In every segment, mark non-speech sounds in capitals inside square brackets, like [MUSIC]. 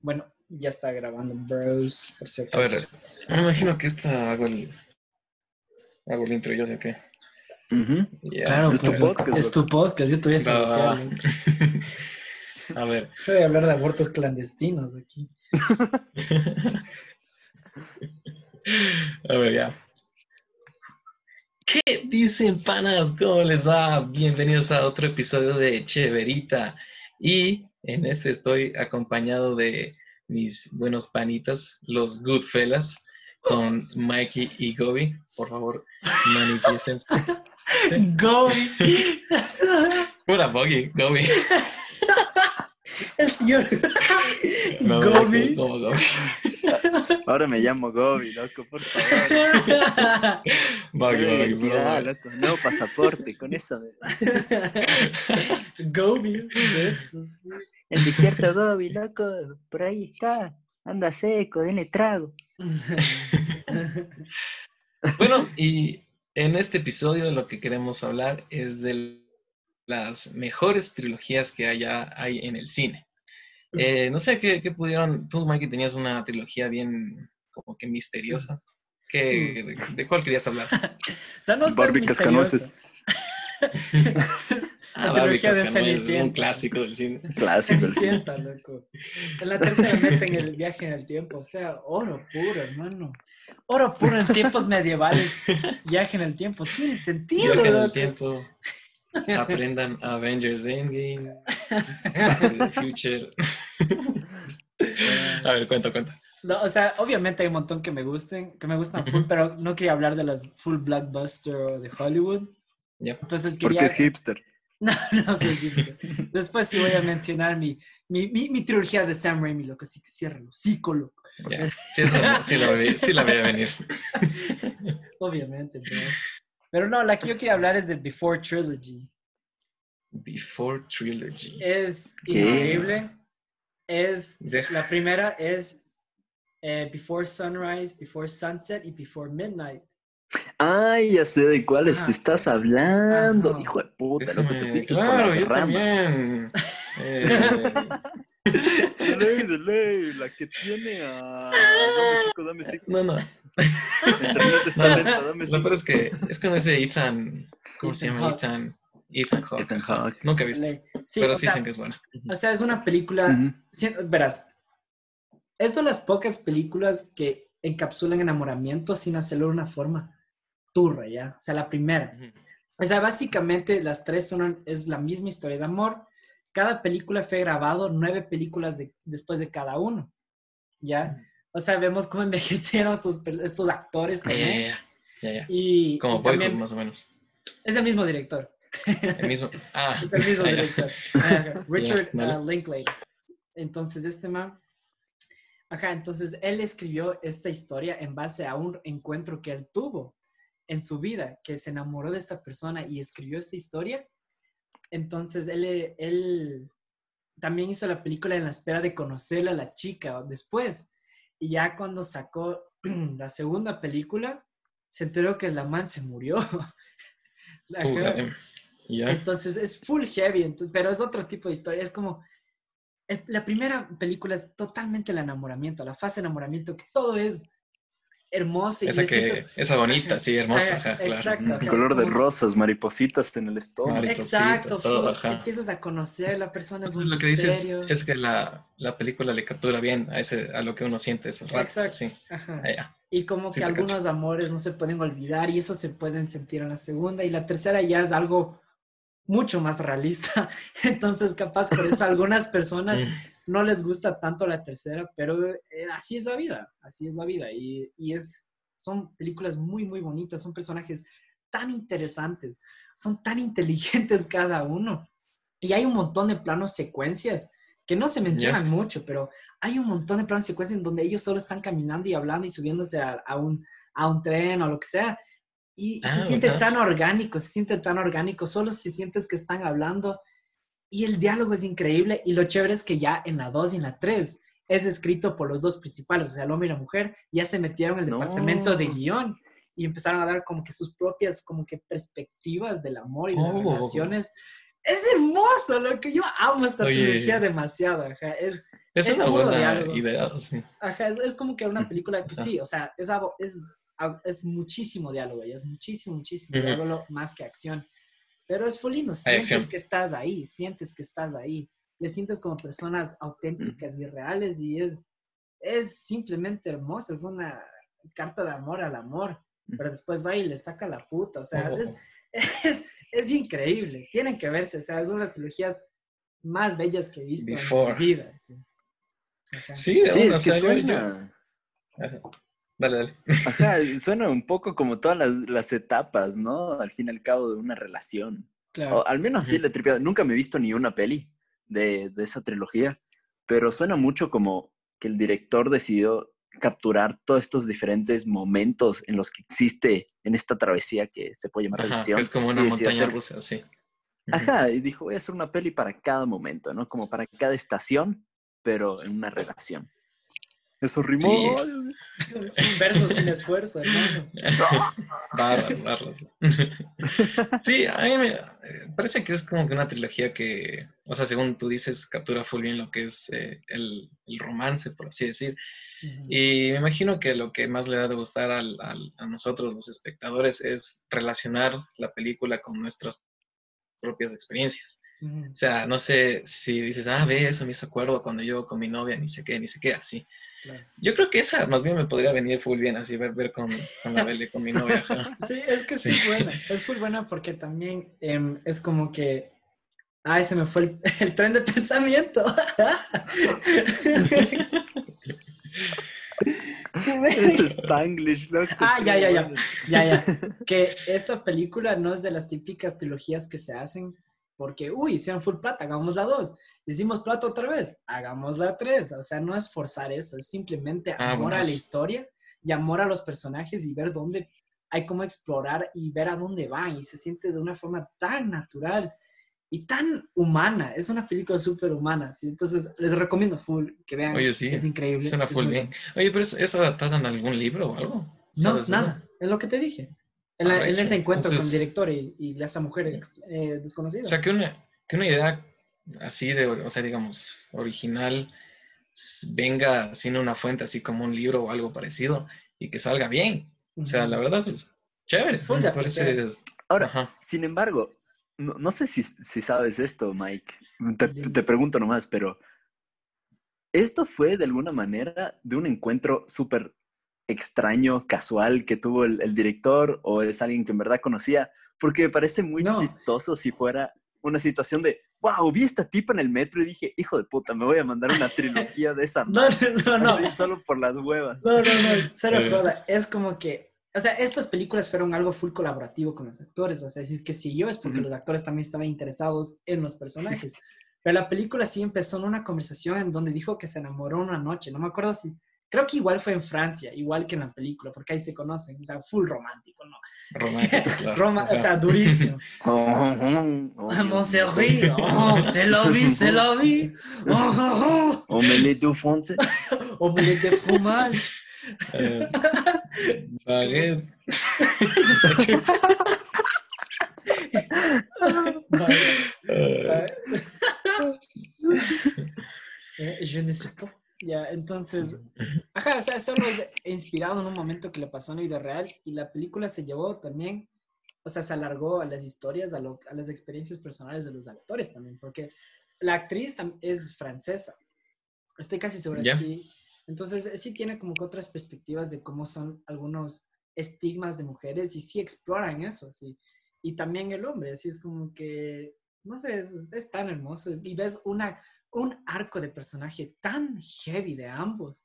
Bueno, ya está grabando, bros, por si A ver, me imagino que esta hago el, hago el intro, yo sé qué. Claro, Es tu pues, podcast, Es tu podcast, yo te voy a sabotear. A ver, Voy a hablar de abortos clandestinos aquí. [LAUGHS] a ver, ya. ¿Qué dicen, panas? ¿Cómo les va? Bienvenidos a otro episodio de Cheverita. Y en este estoy acompañado de mis buenos panitas, los Goodfellas, con Mikey y Gobi. Por favor, manifiesten. [LAUGHS] Go. [LAUGHS] Pura Boggy, Gobi. [LAUGHS] El señor No, Gobi. Gobi. Ahora me llamo Gobi, loco, por favor. [LAUGHS] Loco, nuevo pasaporte, con eso. [LAUGHS] Gobi. El desierto Gobi, loco, por ahí está. Anda seco, denle trago. [LAUGHS] Bueno, y en este episodio lo que queremos hablar es de las mejores trilogías que haya, hay en el cine. Eh, no sé ¿qué, qué pudieron. Tú, Mikey, tenías una trilogía bien como que misteriosa. ¿Qué, de, de cuál querías hablar? [LAUGHS] O sea, no es Barbie misterioso. Cascanueces. [LAUGHS] La Barbie trilogía de Cascanueces, un Cenicienta. clásico del cine. [LAUGHS] Clásico. el cine. Cenicienta, loco. En la tercera meten el viaje en el tiempo. O sea, oro puro, hermano. Oro puro en tiempos medievales. Viaje en el tiempo. Tiene sentido, Viaje en el tiempo. Aprendan Avengers Endgame. [LAUGHS] The Future. [LAUGHS] A ver, cuenta, cuenta. No, o sea, obviamente hay un montón que me gusten, que me gustan full, pero no quería hablar de las full blockbuster de Hollywood. Ya. Entonces Porque quería... es hipster. [LAUGHS] No, no soy hipster. Después sí voy a mencionar mi, mi, mi, mi trilogía de Sam Raimi, loco, así que ciérralo, psico, loco. Ya, sí, eso- sí, la, vi- sí la veía venir. Obviamente, bro. Pero no, la que yo quería hablar es de Before Trilogy. Before Trilogy. Es ¿Qué? increíble. Es, De- la primera es eh, Before Sunrise, Before Sunset y Before Midnight. Ay, ya sé de cuáles te estás hablando. Ajá. Hijo de puta, loco, te Déjame- fuiste claro, por las yo ramas. también. [LAUGHS] Eh, De ley, de ley, la que tiene a. Dame cinco, dame cinco. no, no. [LAUGHS] Dame Lo peor es que es con ese Ethan. ¿Cómo se Ethan llama? Hawke. Ethan. Ethan Hawke. Ethan Hawke. Nunca he visto. Sí, pero sí sea, dicen que es buena. o sea, es una película Ujú. Sí, verás, es de las pocas películas que encapsulan enamoramiento sin hacerlo de una forma turra, ¿ya? O sea, la primera. O sea, básicamente las tres son, es la misma historia de amor. Cada película fue grabado nueve películas de- después de cada uno, ¿ya? O sea, vemos cómo [LAUGHS] envejecieron estos, estos actores ya, también. ya, ya, ya. Y, Como y Boyhood, también más o menos. es el mismo director. El mismo. [LAUGHS] Ah, Es el mismo [LAUGHS] ah, director. Ajá, Richard uh, Linklater. Entonces, este man. Ajá, entonces él escribió esta historia en base a un encuentro que él tuvo en su vida, que se enamoró de esta persona y escribió esta historia. Entonces, él, él también hizo la película en la espera de conocerla a la chica después. Y ya cuando sacó [CLEARS THROAT] la segunda película, se enteró que la man se murió. [LAUGHS] Uh. Entonces es full heavy, pero es otro tipo de historia. Es como. el- la primera película es totalmente el enamoramiento, la fase de enamoramiento, que todo es hermoso. Y Esa le que, sientes- esa bonita, sí, hermosa. Ajá, Ajá, claro. exacto. Un ajá, color es de rosas, maripositas en el estómago. Exacto, todo, empiezas a conocer la persona, es Entonces un lo que dices es que la, la película le captura bien a ese a lo que uno siente esos ratos. Exacto. Sí. Ajá. Ah. Y como Sí, que cacho. algunos amores no se pueden olvidar y eso se pueden sentir en la segunda y la tercera ya es algo mucho más realista. [LAUGHS] Entonces, capaz por eso algunas personas Mm. No les gusta tanto la tercera, pero eh, así es la vida, así es la vida. Y, y es, son películas muy, muy bonitas, son personajes tan interesantes, son tan inteligentes cada uno. Y hay un montón de planos secuencias que no se mencionan mucho, pero hay un montón de planos secuencias en donde ellos solo están caminando y hablando y subiéndose a, a un, a un tren o lo que sea. Y Ah, se siente tan orgánico, se siente tan orgánico, solo se sientes que están hablando y el diálogo es increíble y lo chévere es que ya en la 2 y en la 3 es escrito por los dos principales, o sea, el hombre y la mujer, ya se metieron en el No. departamento de guion y empezaron a dar como que sus propias como que perspectivas del amor y de las Oh. relaciones. es hermoso, lo que yo amo esta Oye. trilogía demasiado, ajá. Es, Es, Es una buena diálogo. idea. sí. ajá, es, es como que una película que sí, o sea, es, es, es muchísimo diálogo, y es muchísimo, muchísimo Ujú. diálogo más que acción. Pero es full lindo, sientes que estás ahí, sientes que estás ahí. Le sientes como personas auténticas y reales y es, es simplemente hermosa, es una carta de amor al amor. Pero después va y le saca la puta, o sea, Ojo. es, [LAUGHS] es, es increíble. Tienen que verse, o sea, es una de las trilogías más bellas que he visto Before. en mi vida. Sí. Sí, de Sí, una, es que yo- yo- suena, Ajá. Dale, dale. ajá, suena un poco como todas las, las etapas, ¿no? Al fin y al cabo de una relación. Claro. O al menos así le tripeado. Nunca me he visto ni una peli de, de esa trilogía, pero suena mucho como que el director decidió capturar todos estos diferentes momentos en los que existe en esta travesía que se puede llamar Ajá, relación. es como una montaña hacer- rusa, sí. Ajá, y dijo, voy a hacer una peli para cada momento, ¿no? Como para cada estación, pero en una relación. Eso rimó. [LAUGHS] Verso sin esfuerzo, hermano. barras, barras. [LAUGHS] sí, a mí me eh, parece que es como que una trilogía que, o sea, según tú dices, captura full bien lo que es eh, el, el romance, por así decir. Ujú. Y me imagino que lo que más le va a gustar al- al- a nosotros, los espectadores, es relacionar la película con nuestras propias experiencias. Ujú. O sea, no sé si dices, ah, ve, eso me hizo acuerdo cuando yo con mi novia, ni sé qué, ni sé qué, así. Claro. Yo creo que esa más bien me podría venir full bien, así, ver, ver con, con la Belle, con mi novia. ajá. [LAUGHS] Sí, es que sí, es buena. Es full buena porque también em, es como que. Ay, se me fue el, [LAUGHS] el tren de pensamiento. [LAUGHS] Es Spanglish, loco. Ah, ya, ya, ya. Ya, ya. Que esta película no es de las típicas trilogías que se hacen porque, uy, hicieron full plata, hagamos la dos. Hicimos plata otra vez, hagamos la tres. O sea, no es forzar eso, es simplemente Ah, amor a la historia y amor a los personajes y ver dónde hay como explorar y ver a dónde van. Y se siente de una forma tan natural y tan humana. Es una película súper humana. ¿sí? Entonces, les recomiendo full que vean. Oye, sí, Es increíble. Suena full bien. bueno. Oye, pero ¿es, es adaptada en algún libro o algo? No, ¿Sabes eso? nada. Es lo que te dije. En, la- en Arrecho. ese encuentro con el Entonces- director y, y esa mujer ex- eh, desconocida. O sea, que una, que una idea así de, o sea, digamos, original venga sin una fuente así como un libro o algo parecido y que salga bien. O sea, la verdad es chévere. Es me parece. Ahora, Ajá. sin embargo, no, no sé si, si sabes esto, Mike. Te, te pregunto nomás, pero ¿esto fue de alguna manera de un encuentro súper extraño, casual que tuvo el, el director o es alguien que en verdad conocía? Porque me parece muy No. chistoso si fuera una situación de, wow, vi a esta tipa en el metro y dije, hijo de puta, me voy a mandar una trilogía de esa [LAUGHS] No, madre", no, no. así, solo por las huevas. No, no, no. Cero joda. Es como que. O sea, estas películas fueron algo full colaborativo con los actores. O sea, si es que siguió es porque los actores también estaban interesados en los [LAUGHS] personajes. Pero la película sí empezó en una conversación en donde dijo que se enamoró una noche. No me acuerdo si. Creo que igual fue en Francia, igual que en la película, porque ahí se conocen. O sea, full romántico, ¿no? Romántico, [LAUGHS] claro. Roma, o sea, durísimo. [LAUGHS] Oh, Ah, Dios Monserrat, mío. oh, se lo vi, se lo vi. [LAUGHS] Oh, oh, français. oh. Omelette de fromage. Eh, baguette. Vale. Eh, Eh, Je ne sais pas. Ya, entonces, ajá, o sea, solo es inspirado en un momento que le pasó en la vida real y la película se llevó también, o sea, se alargó a las historias, a, lo- a las experiencias personales de los actores también, porque la actriz es francesa, estoy casi segura que sí. Entonces, eh, sí tiene como que otras perspectivas de cómo son algunos estigmas de mujeres y sí exploran eso, sí. Y también el hombre, así es como que, no sé, es, es tan hermoso es- y ves una, un arco de personaje tan heavy de ambos.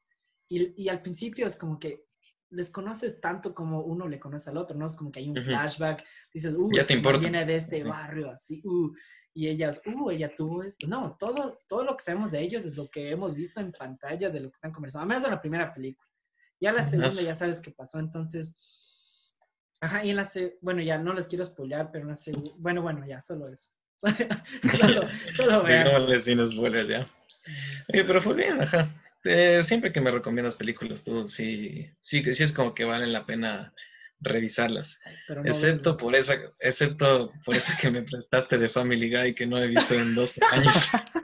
Y, y al principio es como que les conoces tanto como uno le conoce al otro, ¿no? Es como que hay un flashback, dices, uh, Ya este te importa. viene de este Sí. barrio, así, uh, y ellas, uh, ella tuvo esto. No, todo, todo lo que sabemos de ellos es lo que hemos visto en pantalla de lo que están conversando, al menos en la primera película. Ya la segunda ya sabes qué pasó, entonces... Ajá, y en la bueno, ya no les quiero spoilear, pero en la segunda, bueno, bueno, ya, solo eso. [LAUGHS] solo, solo sin spoilers ya. Oye, pero fue bien, ajá. Eh, siempre que me recomiendas películas, tú sí, sí, que sí es como que valen la pena revisarlas. No Excepto ves, por esa, excepto por esa que me prestaste de Family Guy que no he visto en dos años. [LAUGHS]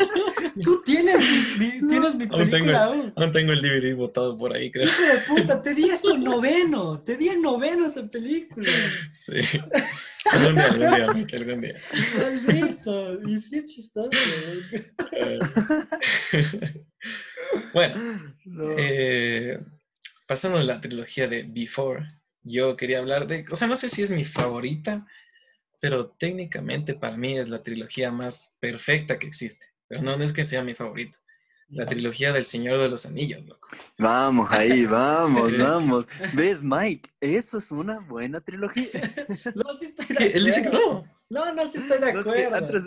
Tienes mi, mi- tienes mi Aún tengo, película aún. aún tengo el DVD botado por ahí, creo. Hijo de puta, [LAUGHS] te di eso noveno. Te di en noveno esa película. Sí. Algún día, algún día, Mike, algún día. Maldito. Y sí es chistoso. Eh, bueno, No. eh, pasando a la trilogía de Before, yo quería hablar de, o sea, no sé si es mi favorita, pero técnicamente para mí es la trilogía más perfecta que existe. Pero no, no es que sea mi favorita. La trilogía del Señor de los Anillos, loco. Vamos ahí, [LAUGHS] vamos, vamos. ¿Ves, Mike? Eso es una buena trilogía. [LAUGHS] No, sí estoy de ¿Qué? Él dice que acuerdo. no. No, no, sí estoy de No, es que acuerdo. antes,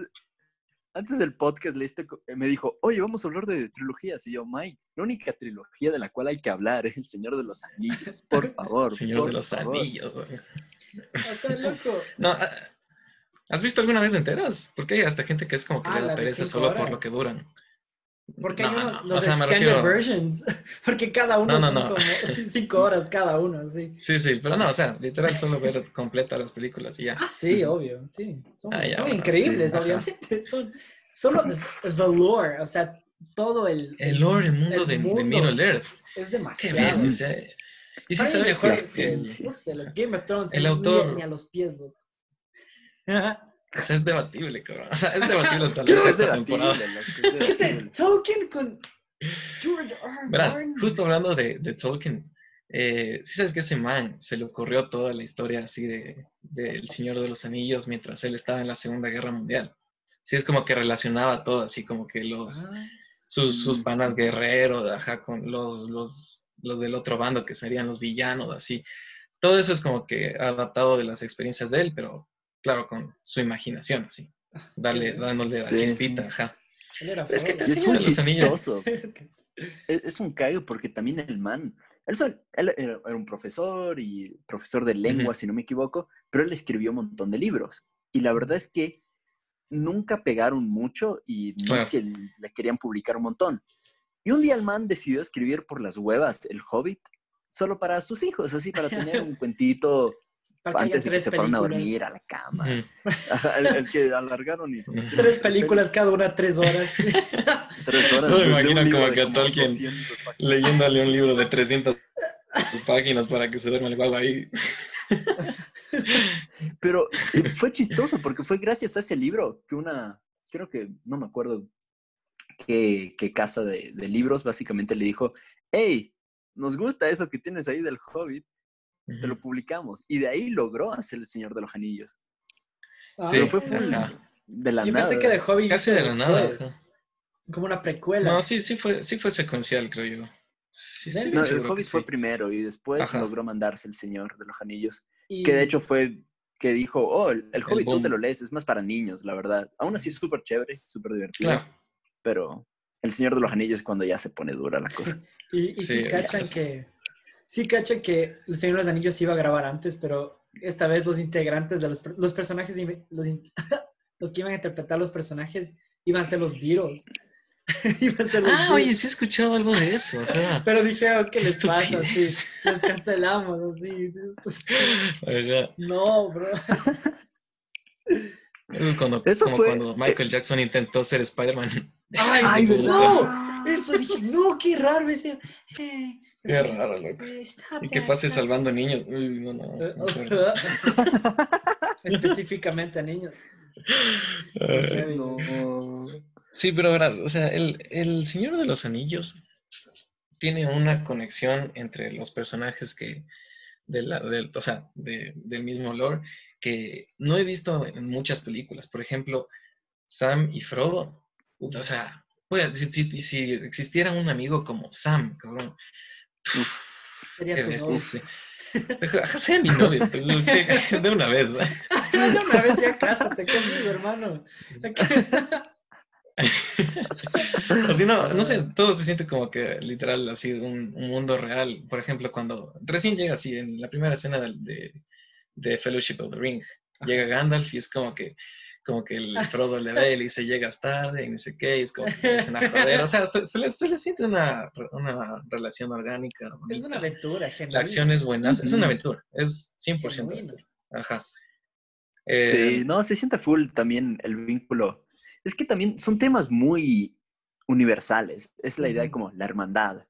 antes del podcast leíste co- me dijo, oye, vamos a hablar de trilogías. Y yo, Mike, la única trilogía de la cual hay que hablar es El Señor de los Anillos. Por [LAUGHS] favor. Señor por de los favor". Anillos. güey. O sea, loco. No, ah, ¿has visto alguna vez enteras? Porque hay hasta gente que es como que Ah, le da pereza solo por lo que duran. Porque No, hay uno- no, los o sea, refiero- versions. [LAUGHS] Porque cada uno No, son como [LAUGHS] cinco horas cada uno, sí. Sí, sí, pero no, o sea, literal solo ver completa las películas y ya. Ah, sí, [LAUGHS] obvio, sí. Son, Ah, ya, son bueno, increíbles, sí, obviamente. Son solo the, lore, o sea, todo el. El lore, el mundo, el de, de mundo Middle Earth. Es Qué demasiado. bien, o sea, y si sabes que, el- no sé, lo- Game of Thrones, el autor- ni, a los pies, loco. O sea, es debatible, cabrón. O sea, es debatible [LAUGHS] hasta ¿Qué la sexta temporada. loco? Es Este. Tolkien con George R. R. Verás, Martin. justo hablando de, de Tolkien, eh, sí sabes que ese man se le ocurrió toda la historia así de del Señor de los Anillos mientras él estaba en la Segunda Guerra Mundial. Sí, es como que relacionaba todo, así como que los, Ah, sus, sus Mm. panas guerreros, ajá, con los, los, los del otro bando que serían los villanos, así. Todo eso es como que adaptado de las experiencias de él, pero claro, con su imaginación, así. Darle, dándole la Sí, chispita, sí. ajá. Es que te es un chistoso. [LAUGHS] Es, es un cague porque también el man, él, sol- él era un profesor y profesor de lengua, si no me equivoco, pero él escribió un montón de libros. Y la verdad es que nunca pegaron mucho y no Claro. es que le querían publicar un montón. Y un día el man decidió escribir por las huevas El Hobbit solo para sus hijos, así para tener un [LAUGHS] cuentito Para que haya antes de que se fueran a dormir a la cama. El, [LAUGHS] el que alargaron y... Tres películas cada una, tres horas. [LAUGHS] Tres horas. De- me imagino como que a Tolkien 200 páginas. Leyéndole un libro de 300 páginas para que se duerma el guagua ahí. [LAUGHS] Pero eh, fue chistoso porque fue gracias a ese libro que una, creo que, no me acuerdo qué, qué casa de, de libros básicamente le dijo, hey, nos gusta eso que tienes ahí del Hobbit, te lo publicamos. Y de ahí logró hacer El Señor de los Anillos. Ah, Pero Sí, fue full ajá. de la Yo nada. pensé que de Hobbit Casi de la nada. ajá. Como una precuela. No, sí, sí fue, sí fue secuencial, creo yo. Sí, No, el Hobbit fue sí. primero y después Ajá. logró mandarse El Señor de los Anillos. Y- Que de hecho fue que dijo, oh, el, el Hobbit tú te lo lees, es más para niños, la verdad. Aún así es súper chévere, súper divertido. Claro. Pero El Señor de los Anillos es cuando ya se pone dura la cosa. [LAUGHS] Y, y sí, Sí, cachan que. Sí, cachan que El Señor de los Anillos se iba a grabar antes, pero esta vez los integrantes de los, los personajes, los, [LAUGHS] los que iban a interpretar los personajes iban a ser los Beatles. [LAUGHS] iban a ser los Ah, Beatles. oye, sí he escuchado algo de eso. ajá. Pero dijeron, ¿qué les pasa? Así, los cancelamos, así. [LAUGHS] No, bro. Eso es cuando, Eso como fue- cuando Michael Jackson intentó ser Spider-Man. Ay, no. Eso dije, no, qué raro ese. eh, Qué raro, loco. eh, Y que that, pase salvando niños. Uy, no, no. Eh, no. [LAUGHS] Específicamente a niños. Ay. No. Sí, pero verás, o sea, el, el Señor de los Anillos tiene una conexión entre los personajes que, de la, del, o sea, de- del mismo lore que no he visto en muchas películas. Por ejemplo, Sam y Frodo, o sea, pues, si, si- si existiera un amigo como Sam, cabrón, Sería tu novio. sea mi novio, [LAUGHS] de una vez. No me vete a cásate conmigo, hermano. [LAUGHS] O si no, no sé, todo se siente como que literal así un, un mundo real. Por ejemplo, cuando recién llega así en la primera escena de, de Fellowship of the Ring, llega Gandalf y es como que como que el Frodo le ve y le [LAUGHS] dice, llegas tarde y no sé qué, y es como que empiezan a joder. O sea, se, se le, se le siente una, una relación orgánica. Es bonita. una aventura, La genuina. acción es buena, es una aventura, es 100% Genuina. aventura. Ajá. Eh, Sí, no, se siente full también el vínculo. Es que también son temas muy universales. Es la idea de como la hermandad.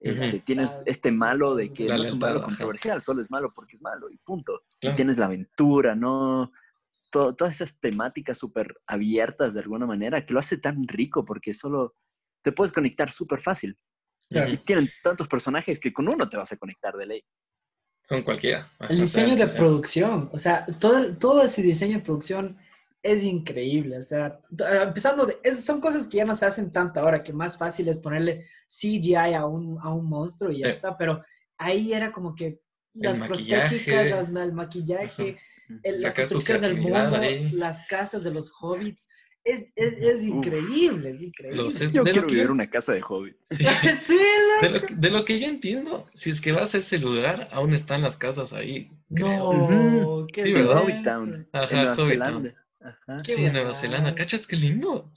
Este. Tienes este malo de que La no es un malo controversial, solo es malo porque es malo y punto. Claro. Y tienes la aventura, ¿no? To- todas esas temáticas súper abiertas de alguna manera que lo hace tan rico porque solo te puedes conectar súper fácil. Claro. Y tienen tantos personajes que con uno te vas a conectar de ley. Con cualquiera. El diseño de sea. producción, o sea, todo, todo ese diseño de producción es increíble. O sea, empezando de, es- son cosas que ya no se hacen tanto ahora, que más fácil es ponerle CGI a un, a un monstruo y ya Sí. está, pero ahí era como que las prostéticas, las, el maquillaje, el- la construcción del mundo, ahí. las casas de los hobbits. Es, es, es Uf. increíble, es increíble. Los es- Yo de, lo quiero que vivir yo, una casa de hobbit. [LAUGHS] sí, de [LAUGHS] lo que- de lo que yo entiendo, si es que vas a ese lugar, aún están las casas ahí. no, Ujú. qué Sí, En ¿verdad? Hobbit. Town, Ajá, en Nueva Hobbit Zelanda. Ajá. Sí, en Nueva. Zelanda. ¿Cachas qué lindo?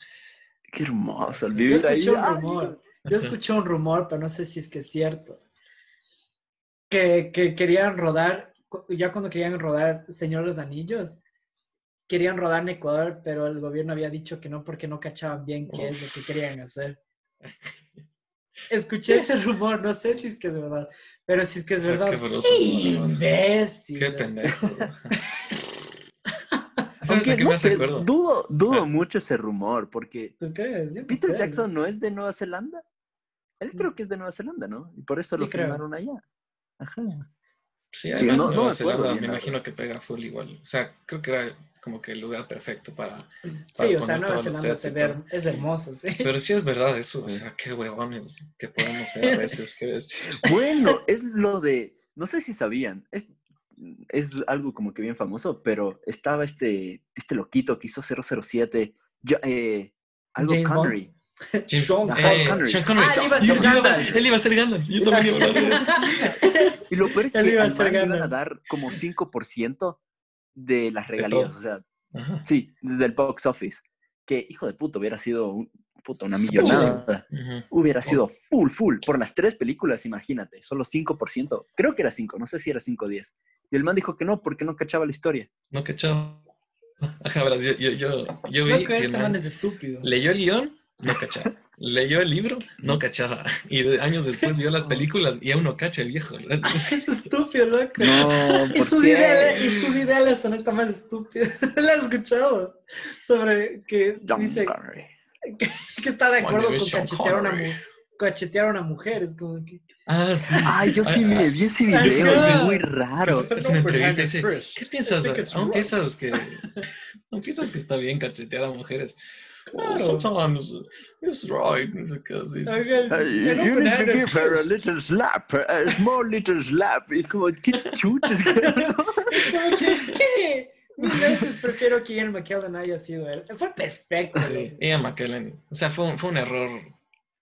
Qué hermoso el Yo vivir Yo ahí. escuché un rumor. Yo escuché un rumor, pero no sé si es que es cierto. Que, que querían rodar, ya cuando querían rodar Señor de los Anillos, querían rodar en Ecuador, pero el gobierno había dicho que no porque no cachaban bien qué es lo que querían hacer. [LAUGHS] Escuché ese rumor, no sé si es que es verdad, pero si es que es verdad, qué bruto, ¡qué no, no. imbécil! Qué pendejo. Ajá. [LAUGHS] ¿Sabes a Aunque no sé, dudo, dudo Ah. mucho ese rumor, porque Peter sé. Jackson no es de Nueva Zelanda. Él creo que es de Nueva Zelanda, ¿no? Y por eso Sí, lo creo. filmaron allá. Ajá. Sí, además no- no Nueva me acuerdo Zelanda me imagino que pega full igual. O sea, creo que era como que el lugar perfecto para... Sí, para o sea, Nueva Zelanda se ve, es hermoso, sí. Pero sí es verdad eso, o sea, qué huevones que podemos ver a [LAUGHS] veces, qué. Bueno, [LAUGHS] es lo de, no sé si sabían, es, es algo como que bien famoso, pero estaba este, este loquito que hizo 007, yo- eh, algo James Bond. Connery. James- Sean eh, Connery. Sean Connery. Ah, él iba a ser Gandalf. Él iba a ser Gandalf. Yo también iba a hablar de eso. [LAUGHS] Y lo peor es que iba a iban a dar como 5% de las regalías, todo. o sea, Ajá. sí, del box office. Que, hijo de puto, hubiera sido un- puta, una millonada. Ujú. Hubiera sido full, full. Por las tres películas, imagínate, solo 5%. Creo que era 5, no sé si era 5 o 10. Y el man dijo que no, porque no cachaba la historia. No cachaba. [LAUGHS] Ajá, verás, yo, yo, yo, yo vi Creo que ese man es estúpido. leyó el guion, no cachaba. Leyó el libro, no cachaba. [LAUGHS] Y de- años después vio las [LAUGHS] películas y aún no cacha el viejo. Es [LAUGHS] estúpido, loco. No, Y ¿por sus, qué? ideales, y sus ideales son esta más estúpidas. La he escuchado. Sobre que John dice que, que está de acuerdo con cachetear a, una, cachetear a una mujer. Es como que. Ah, sí. Ay, yo sí me vi ese video, Ajá. es muy raro. Es una entrevista dice, ¿qué piensas? Aún piensas que, aún piensas que está bien cachetear a mujeres. "Oh, Claro. sometimes it's right. No sé qué así. Ajá, Ay, an you open need to give her a little slap, a small little slap. Y como, ¿qué chuches? [LAUGHS] Es como que, ¿qué? Mil veces prefiero que Ian McKellen haya sido él. Fue perfecto. Sí. Ian McKellen. O sea, fue un, fue un error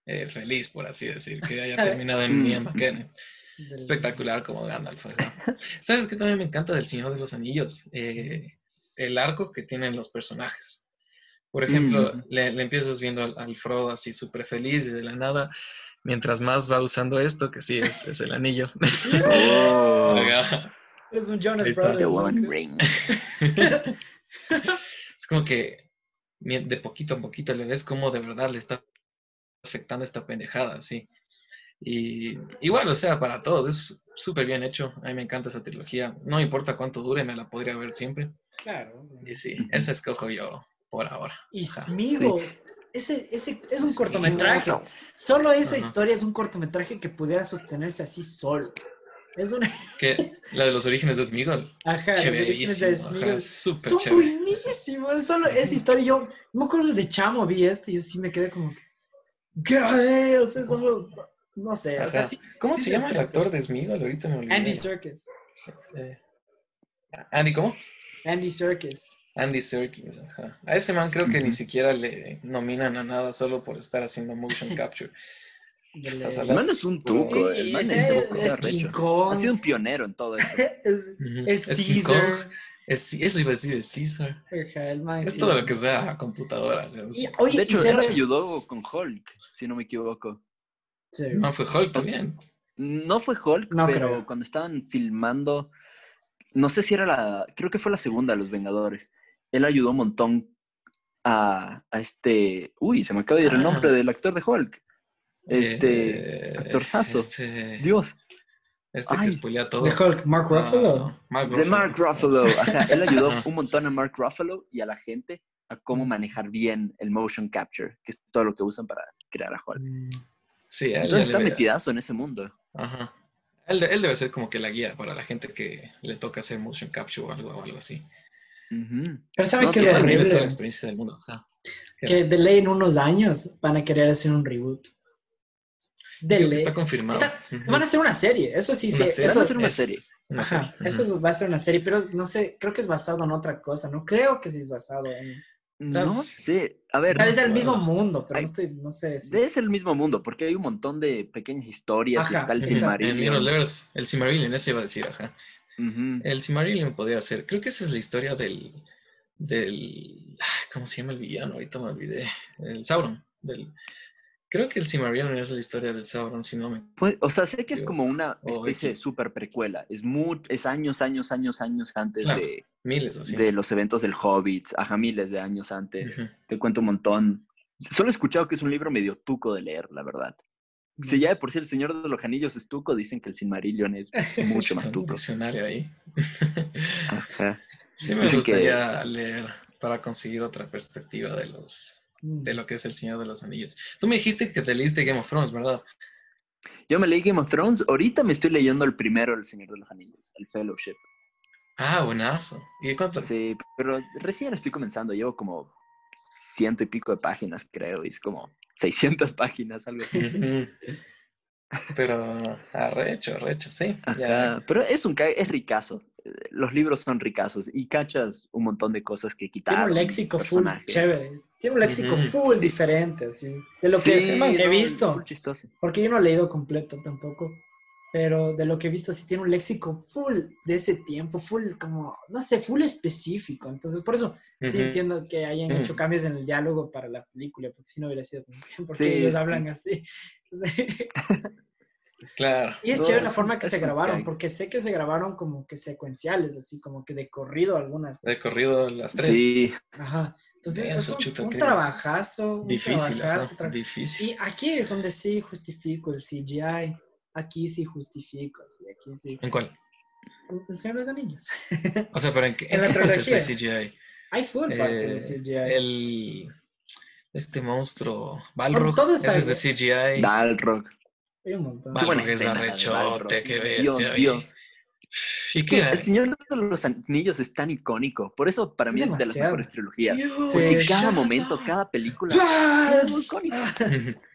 eh, feliz, por así decir, que haya [LAUGHS] terminado en Mm. Ian McKellen. Del- Espectacular como Gandalf. ¿verdad? [LAUGHS] ¿Sabes qué también me encanta del Señor de los Anillos? Eh, el arco que tienen los personajes. Por ejemplo, Mm. le, le empiezas viendo al, al Frodo así súper feliz y de la nada, mientras más va usando esto, que sí, es, es el anillo. Oh. Es un Jonas. Brothers. one ring. [LAUGHS] es como que de poquito a poquito le ves cómo de verdad le está afectando esta pendejada, sí. Y igual, o sea, para todos, es súper bien hecho. A mí me encanta esa trilogía. No importa cuánto dure, me la podría ver siempre. Claro. Y sí, esa escojo yo por ahora. Y. Smigo, ese, ese es un cortometraje. Solo esa historia es un cortometraje que pudiera sostenerse así solo. Es una. [LAUGHS] La de los orígenes de Smigol. Ajá, los orígenes de Son chévere. buenísimos. Solo esa historia. Yo me acuerdo de chamo, vi esto y yo sí me quedé como. que, ¿Qué? O sea, solo. No sé. O sea, Ajá. sí, ¿Cómo sí se llama el actor de Smigol? Ahorita me olvidé. Andy Serkis. Eh, Andy, ¿cómo? Andy Serkis. Andy Serkis, ajá. A ese man creo que ni siquiera le nominan a nada solo por estar haciendo motion [LAUGHS] capture. El man es un tuco, Y- el man ese es, tuco, es. King Kong. Ha sido un pionero en todo eso. [LAUGHS] Es, es Es Caesar. Es, eso iba a decir, es Caesar. Ajá, el man Es todo es- lo que sea computadora. Y, oye, De hecho, él re- ayudó con Hulk, si no me equivoco. Sí. No, fue Hulk también. No fue Hulk, No pero creo. cuando estaban filmando, no sé si era la, creo que fue la segunda de Los Vengadores. Él ayudó un montón a, a este, uy, se me acaba de ir el Ah. nombre del actor de Hulk. Este, Eh, actorzazo. Este, Dios, este Ay. que spoilea todo. De Hulk, Mark Ah, Ruffalo. Mark de Mark Ruffalo. [LAUGHS] Ajá, él ayudó un montón a Mark Ruffalo y a la gente a cómo manejar bien el motion capture, que es todo lo que usan para crear a Hulk. Mm, Sí, a él Entonces está metidazo en ese mundo. Ajá. Él, él debe ser como que la guía para la gente que le toca hacer motion capture o algo, o algo así. Ujú. Pero ¿saben No, sí, es Tiene toda la horrible? experiencia del mundo. Ajá. Que de ley en unos años van a querer hacer un reboot. De que ley. está confirmado. Está- Ujú. Van a hacer una serie, eso sí, sí. serie. Eso, Van a hacer una es- serie. Una ajá, serie. eso va a ser una serie, pero no sé, creo que es basado en otra cosa, no creo que sí es basado en... No sé. A ver, Es el mismo mundo, pero Ay, no estoy, no sé si... es el mismo mundo, porque hay un montón de pequeñas historias y Ajá, está el Silmarillion. Mirrorverse, el Silmarillion, eso iba a decir, ajá. Ujú. El Silmarillion podría ser, creo que esa es la historia del, del, ¿cómo se llama el villano? Ahorita me olvidé, el Sauron, del, creo que el Silmarillion es la historia del Sauron, si no me, Fue- o sea, sé que es como una especie de super precuela. Es, mu- es años, años, años, años antes Claro, de, miles de los eventos del Hobbit, ajá, miles de años antes. Te cuento un montón. Solo he escuchado que es un libro medio tuco de leer, la verdad. Si ya de por sí el Señor de los Anillos es tuco, dicen que el Silmarillion es [LAUGHS] mucho más Un tuco. diccionario ahí. Ajá. Sí me Dicen que- gustaría leer para conseguir otra perspectiva de los, Mm. de lo que es el Señor de los Anillos. Tú me dijiste que te leíste Game of Thrones, ¿verdad? Yo me leí Game of Thrones. Ahorita me estoy leyendo el primero, El Señor de los Anillos, el Fellowship. Ah, buenazo. ¿Y cuánto? Sí, pero recién estoy comenzando. Llevo como ciento y pico de páginas, creo. Y es como 600 páginas, algo así. Pero arrecho, arrecho, sí. Ajá, pero es un ca- es ricazo. Los libros son ricazos y cachas un montón de cosas que Tiene quitaron. un léxico full chévere. Tiene un léxico full diferente, así. De lo Sí, que he visto. Porque yo no he leído completo tampoco. Pero de lo que he visto, sí tiene un léxico full de ese tiempo, full como, no sé, full específico. Entonces, por eso sí Ujú. entiendo que hayan Mm. hecho cambios en el diálogo para la película, porque si no hubiera sido tan bien, porque Sí, ellos sí. hablan así. Sí. [LAUGHS] Claro. Y es No, chévere la es forma un- que se grabaron, porque sé que se grabaron como que secuenciales, así como que de corrido algunas. De corrido las tres. Sí, Ajá. Entonces, Eso, es un, chuta, un trabajazo. Un Difícil, trabajazo, ajá, tra- difícil. Y aquí es donde sí justifico el CGI. Aquí sí justifico, sí, aquí sí. ¿En cuál? El Señor de los Anillos. O sea, pero ¿en qué, [LAUGHS] En la qué partes trilogía. hay CGI? Hay full parte de Eh, CGI. El, este monstruo, Balrog, todo ese es de. CGI. Dalrog. Hay un montón. Balrog es de arrechote, Balrog. qué bestia. Dios. Dios. ¿Y Es qué que era? El Señor de los Anillos es tan icónico. Por eso para Es mí es de las mejores trilogías. Porque cada momento, cada película. es muy ¡Yes! [LAUGHS]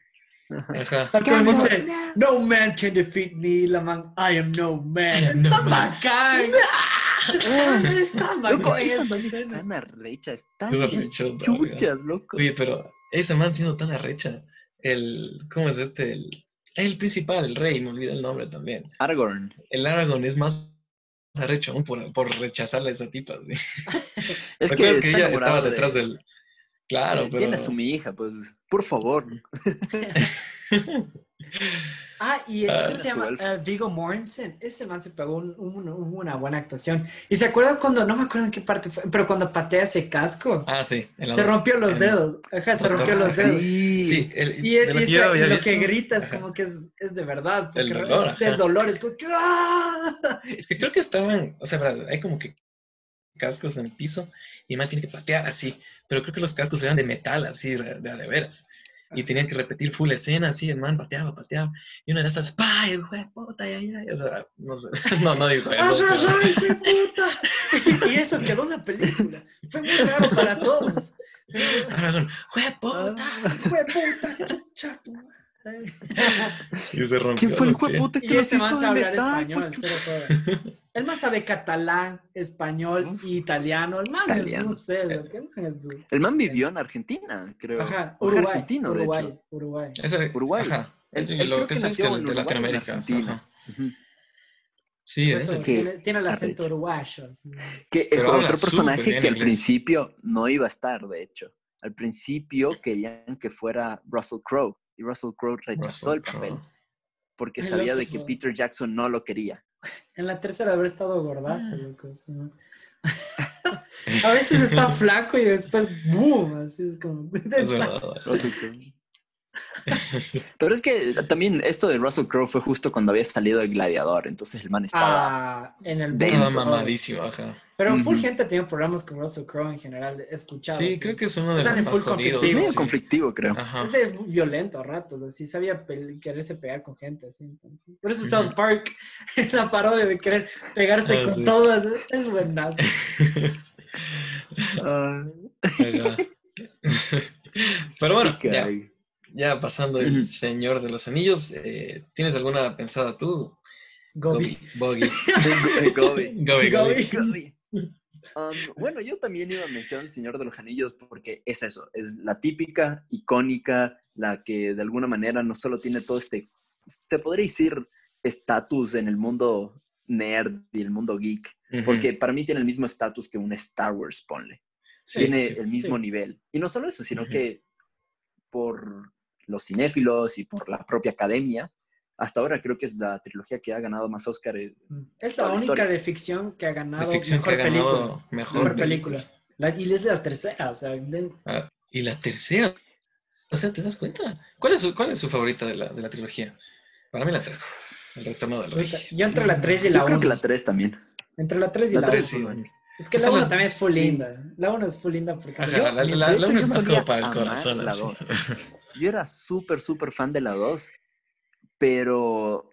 Ajá. Como dice, no man can defeat me, la man, I am no man. Está bacán. Está, está Loco, bacán esa esa man es tan arrecha, es tan Es arrechota, chuchas, loco. Oye, pero ese man siendo tan arrecha, el, ¿cómo es este? El, el principal, el rey, me olvidé el nombre también. Aragorn. El Aragorn es más arrecho aún por, por rechazarle a esa tipa. ¿sí? [LAUGHS] Es ¿Te que, acuerdas está ella estaba detrás de- del... Claro, Eh, pero... Tiene a su mi hija, pues. Por favor. [LAUGHS] Ah, y eh, Ah, ¿cómo se su llama? elfo. Eh, Viggo Mortensen. Ese man se pegó un- un- una buena actuación. ¿Y se acuerdan cuando, no me acuerdo en qué parte fue, pero cuando patea ese casco? Ah, sí. se dos. rompió los dedos. Ajá, se rompió los dedos. Sí, el, Y, de es- lo y que yo ese- lo que visto- grita es Ajá. como que es, es de verdad. Porque dolor, es del dolor. Es como que, ¡ah! Es que creo que estaban, o sea, hay como que cascos en el piso y el man tiene que patear así, pero creo que los cascos eran de metal, así, de, de, a de veras. Y tenían que repetir full escena, así, el man pateaba, pateaba. Y una de esas, ¡pay, el güey, puta, ay, ay! O sea, no sé, [LAUGHS] no, no digo ¡Ay, eso. ay, pero- ay, [LAUGHS] hijo de puta! Y eso quedó en la película. Fue muy raro para todos. ¡Fue puta! ¡Chucha! [LAUGHS] Y se rompió. ¿Quién fue el lo que- Y ese man sabe hablar metal? español, Pues. El man sabe catalán, español y italiano. El man es, no sé, lo que el man es duro. El man vivió en Argentina, creo. Ajá, O es Uruguay, argentino, de Uruguay, hecho. Uruguay. Uruguay. Ajá. Él- Y él lo creo que que sé es que nació en de Uruguay Latinoamérica. Sí, eso. que- tiene, tiene el acento uruguayo. Que habla otro personaje que al inglés. principio no iba a estar, de hecho. Al principio querían que fuera Russell Crowe y Russell Crowe rechazó el papel porque sabía de que. Peter Jackson no lo quería. [LAUGHS] En la tercera haber estado gordazo, Ah. loco. sí. [LAUGHS] A veces está [LAUGHS] flaco y después ¡boom! Así es como. Es verdad. Pero es que también esto de Russell Crowe fue justo cuando había salido el gladiador, entonces el man estaba... Ah, en el Denso. Mamadísimo, ajá. Pero full gente tiene problemas con Russell Crowe en general, he escuchado. Sí, así. creo que es uno de Están los en más full jodidos. conflictivo. Es medio sí. conflictivo, creo. Ajá. Es de violento a ratos, así sabía pel- quererse pegar con gente, así. entonces. Por eso. South Park, [LAUGHS] la parodia de querer pegarse Ah, con sí. todas, es- es buenazo. [LAUGHS] Ajá. [LAUGHS] Pero bueno, ya. Ya pasando el. Señor de los Anillos, eh, ¿tienes alguna pensada tú? Gobi. Boggy. [LAUGHS] Gobi. Gobi, Gobi. Gobi. Gobi. Um, bueno, yo también iba a mencionar El Señor de los Anillos porque es eso, es la típica, icónica, la que de alguna manera no solo tiene todo este, se podría decir, estatus en el mundo nerd y el mundo geek, porque para mí tiene el mismo estatus que un Star Wars, ponle. Sí, tiene sí. el mismo Sí. nivel. Y no solo eso, sino que por los cinéfilos y por la propia academia. Hasta ahora creo que es la trilogía que ha ganado más Oscar. Mm. Es la, la única de ficción que ha ganado mejor, que ha ganado película, mejor, mejor película. película. La, y es la tercera, o sea. De... Ah, y la tercera. O sea, ¿te das cuenta? ¿Cuál es su, cuál es su favorita de la, de la trilogía? Para mí la 3. El retorno del rey. Yo entre la mm, 3 y la 1. Yo creo que la 3 también. Entre la 3 y la, la 3, sí, Es que la 1 también es full linda. La 1 es full linda porque... Ajá, yo, la, la, la 1 es más como para el corazón. La 2. [LAUGHS] Yo era súper, súper fan de la 2, pero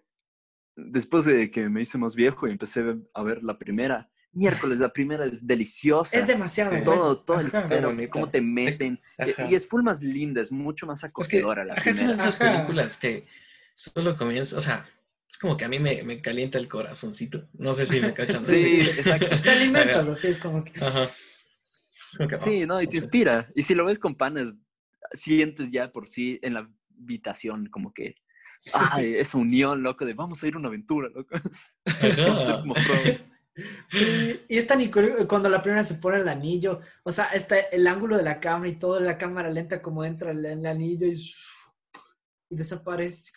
después de que me hice más viejo y empecé a ver la primera, miércoles, la primera es deliciosa. es demasiado todo, todo el bonita. cómo te meten. y- Ajá. Y es full más linda, es mucho más Es que acogedora la ajá, es una de primera. esas películas que solo comienza, o sea, es como que a mí me, me calienta el corazoncito. No sé si me cachan. Sí, exacto. Te alimentas, así es como que. Ajá. Es como que, Sí, oh, no, y te inspira. Y si lo ves con panes, sientes ya por sí en la habitación como que, ay, esa unión, loco, de vamos a ir a una aventura, loco. Vamos [LAUGHS] a como. Sí, y es tan icónico cuando la primera se pone el anillo, o sea, está el ángulo de la cámara y todo, la cámara lenta como entra el, el anillo y, y desaparece.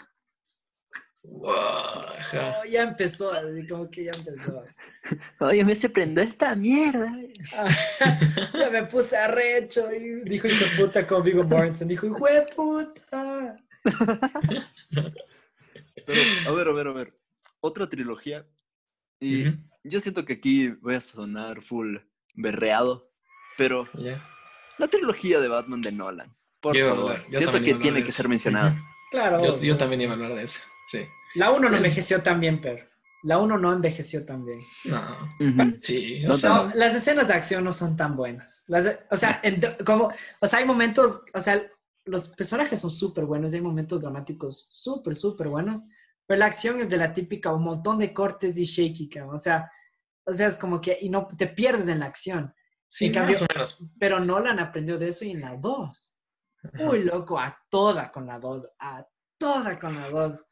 Wow. Oh, ya empezó, así como que ya empezó. Oye, me se prendió esta mierda. [LAUGHS] ya me puse arrecho y dijo hijo de puta con Vigo Mortensen, dijo hijo de puta. [LAUGHS] Pero, a ver, a ver, a ver. Otra trilogía. Y Ujú, yo siento que aquí voy a sonar full berreado, pero ya. la trilogía de Batman de Nolan. Por Yo favor, yo siento que tiene que ser mencionada. [LAUGHS] Claro. Yo, yo también iba a hablar de eso. Sí. La 1 no envejeció tan bien, pero la 1 no envejeció tan bien. No. Sí, o No sea, No, las escenas de acción no son tan buenas. Las o sea, en- como, o sea, hay momentos, o sea, los personajes son súper buenos, y hay momentos dramáticos súper, súper buenos, pero la acción es de la típica, un montón de cortes y shaky cam. O sea, o sea, es como que, y no te pierdes en la acción. sí, en cambio- más o menos. Pero Nolan aprendió de eso y en la 2. Uy, loco, a toda con la 2, a toda con la 2.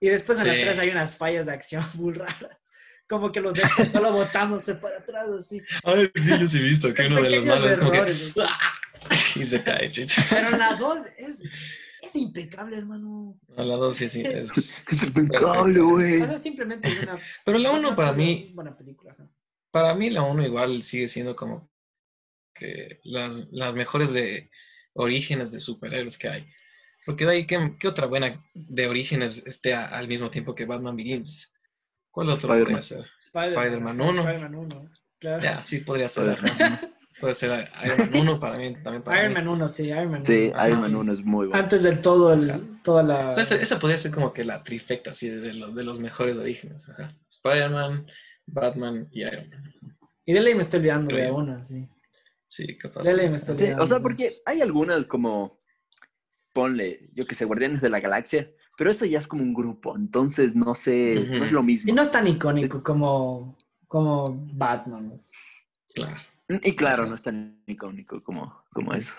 Y después en la Sí. 3 hay unas fallas de acción [LAUGHS] muy raras. Como que los dejan solo [LAUGHS] botándose para atrás así. Ay, sí, yo sí he visto que uno de los malos es como que... errores. [LAUGHS] Y se cae, chucha. Pero en la 2 es, es impecable, hermano. A la dos sí, sí. Es... Es impecable, güey. O sea, simplemente es una. Pero la uno una para sola mí, Buena película. para mí la uno igual sigue siendo como que las, las mejores de orígenes de superhéroes que hay. Porque de ahí, ¿qué, qué otra buena de orígenes esté a- al mismo tiempo que Batman Begins? ¿Cuál otro podría ser? Spider-Man, ajá, 1. Spider-Man 1. Claro. Ya, sí, podría ser. Puede ser Iron Man 1 para mí, también para Iron mí. Man 1, sí, Iron Man 1. Sí, Iron Man sí. 1 es muy bueno. Antes del todo, el, toda la. O sea, esa, esa podría ser como que la trifecta así de los, de los mejores orígenes. Spider-Man, Batman y Iron Man. Y de ley me estoy olvidando de una, sí. Sí, capaz. De ley me estoy Sí, olvidando. o sea, porque hay algunas como, ponle, yo que sé, Guardianes de la Galaxia, pero eso ya es como un grupo, entonces no sé, no es lo mismo. Y no es tan icónico como, como Batman. Claro. Y claro, no es tan icónico como, como esos.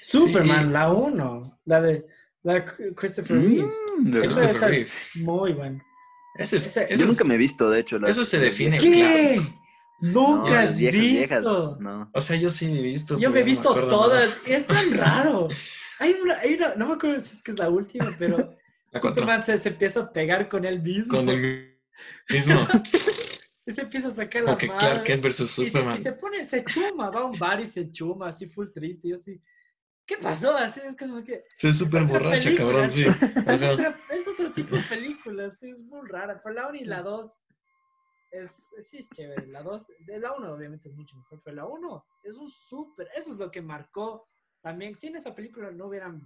Superman, Sí. la 1. La de, la de Christopher Reeves. Mm, de Eso verdad. es- Christopher esa Reeve. Muy bueno. Ese es- Ese- ese Yo es- nunca me he visto, de hecho. eso se define. ¿Qué? ¿Nunca No, has viejas, visto? No. O sea, yo sí he visto. Yo me he no visto todas. nada. Es tan raro. [LAUGHS] Hay una, hay una, no me acuerdo si es que es la última, pero [LAUGHS] La. Superman se, se empieza a pegar con él mismo. Con el mismo. Y [LAUGHS] se empieza a sacar la mano. Clark Kent versus y, se, Superman. y se pone, se chuma, va a un bar y se chuma, así full triste. Yo así, ¿qué pasó? Así es como que. Sí, es súper borracha, película, cabrón, sí. [LAUGHS] Es, otra- es otro tipo de película, sí, es muy rara. Pero la 1 y la 2 es, sí es chévere. La 2, la 1 obviamente es mucho mejor, pero la 1 es un súper, eso es lo que marcó también. Sin esa película no hubieran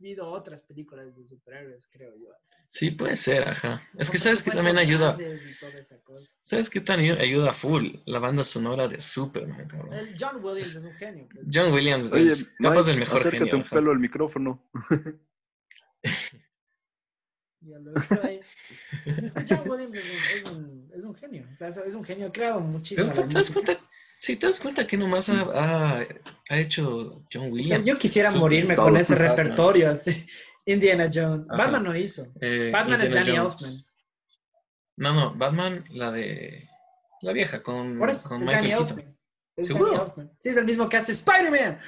habido otras películas de superhéroes, creo yo. así. Sí, puede ser, ajá. Es que sabes que también ayuda. grandes y toda esa cosa. ¿Sabes qué también ayuda full? La banda sonora de Superman, cabrón. El John Williams es un genio. pues. John Williams Oye, es capaz Mike, el mejor acércate genio. un ajá. pelo al micrófono. [LAUGHS] [LAUGHS] Ya lo ahí. Es que John Williams es un, es un, es un genio. O sea, es un genio. Creo ¿Te das muchísimo. Sí, te das cuenta que nomás ha, ha, ha hecho John O sea, Williams. yo quisiera morirme con ese Batman. repertorio. así. [LAUGHS] Indiana Jones. Ajá. Batman no hizo. Eh, Batman es Indiana Danny Jones. Elfman. No, no, Batman, la de. La vieja, con, Por eso, con es Michael Danny. Elfman. Es ¿Seguro? Danny Elfman. Sí, es el mismo que hace Spider-Man.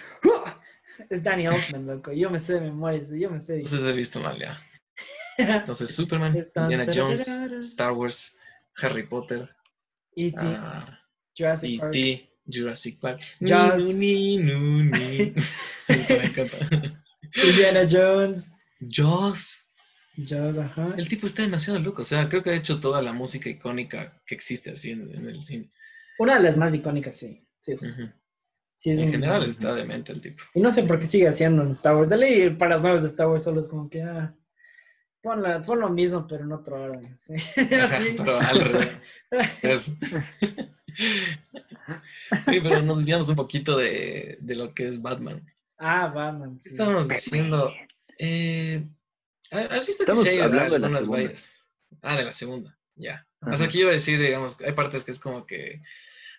Es Danny Elfman, loco. Yo me sé de memoria. Yo me sé. Entonces he visto mal ya. [LAUGHS] Entonces, Superman, Es Indiana Jones. Star Wars, Harry Potter, E.T. ah, Jurassic Park. E.T., Jurassic Park. Jaws. Ni, nu, ni. [LAUGHS] Indiana Jones. Jaws. Jaws, ajá. El tipo está demasiado loco. O sea, creo que ha hecho toda la música icónica que existe así en, en el cine. Una de las más icónicas, sí. Sí, eso sí. Ujú. Sí, es En un- general está demente el tipo. Y no sé por qué sigue haciendo en Star Wars. De ley, para las nuevas de Star Wars solo es como que, ah, pon, la- pon lo mismo, pero en otro orden. Sí. [LAUGHS] Ajá, pero al revés. [LAUGHS] Sí, pero nos desviamos un poquito de, de lo que es Batman. Ah, Batman. ¿Qué sí. estábamos diciendo? Eh, ¿Has visto Estamos que se hay hablando de la algunas segunda. vallas? Ah, de la segunda, ya. O sea, aquí iba a decir, digamos, hay partes que es como que...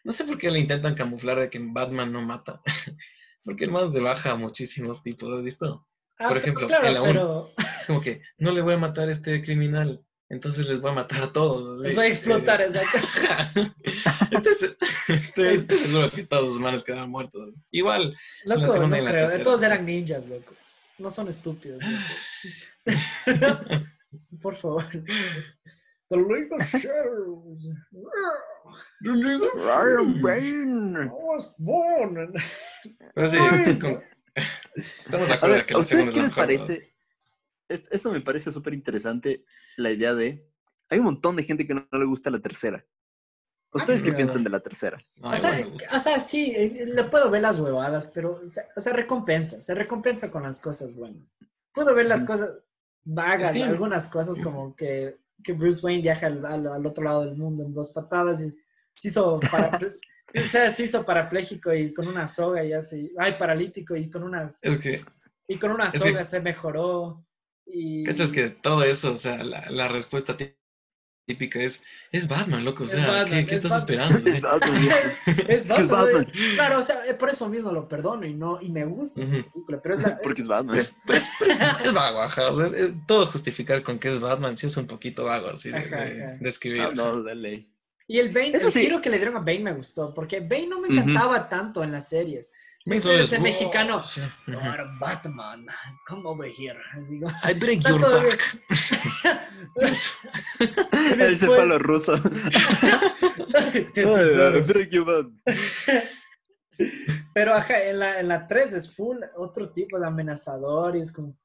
No sé por qué le intentan camuflar de que Batman no mata. [LAUGHS] Porque el man se baja a muchísimos tipos, ¿has visto? Ah, por pero ejemplo, claro, en la pero Es como que no le voy a matar a este criminal, entonces les voy a matar a todos. les va a explotar Eh, esa. [LAUGHS] Entonces, seguro que todos los manes quedaron muertos. Igual, Loco, no segunda la creo. tercera, Todos eran ninjas, loco. No son estúpidos. loco. [LAUGHS] Por favor. The League of Shadows. Ryan Bane. I was born. Pero sí, estamos de A acuerdo ver, que ¿a ustedes qué les parece? Es- Eso me parece súper interesante, la idea de... Hay un montón de gente que no le gusta la tercera. ¿Ustedes qué piensan de la tercera? No, O sea, o sea, sí, eh, le puedo ver las huevadas, pero o sea, o sea, recompensa, se recompensa con las cosas buenas. Puedo ver las cosas vagas, algunas cosas como que, que Bruce Wayne viaja al, al- al otro lado del mundo en dos patadas y se hizo, paraple- [LAUGHS] o sea, se hizo parapléjico y con una soga y así, ay, paralítico y con unas, Es que, y con una soga se mejoró. Y, ¿cachas que todo eso, o sea, la, la respuesta tí- típica es, es Batman, loco, o Es sea, Batman, ¿qué, qué es estás Batman. esperando? [LAUGHS] Es Batman, [LAUGHS] es [LAUGHS] Es es Batman. Claro, o sea, eh, por eso mismo lo perdono y no y me gusta esa Ujú. película, pero es la, Porque es Batman. Es vago, ajá, o sea, eh, todo justificar con que es Batman sí es un poquito vago, así, de, Ajá, de- ajá. de escribir. Ah, no, dale. Y el Bane, Eso el sí. giro que le dieron a Bane me gustó, porque Bane no me encantaba tanto en las series. Siempre ese el- mexicano, Sí, ujú. "Ahora, Batman, come over here. Así como- I break your back. Ese palo ruso. Break you back. Pero ajá, en la, en la 3 es full otro tipo de amenazador y es como...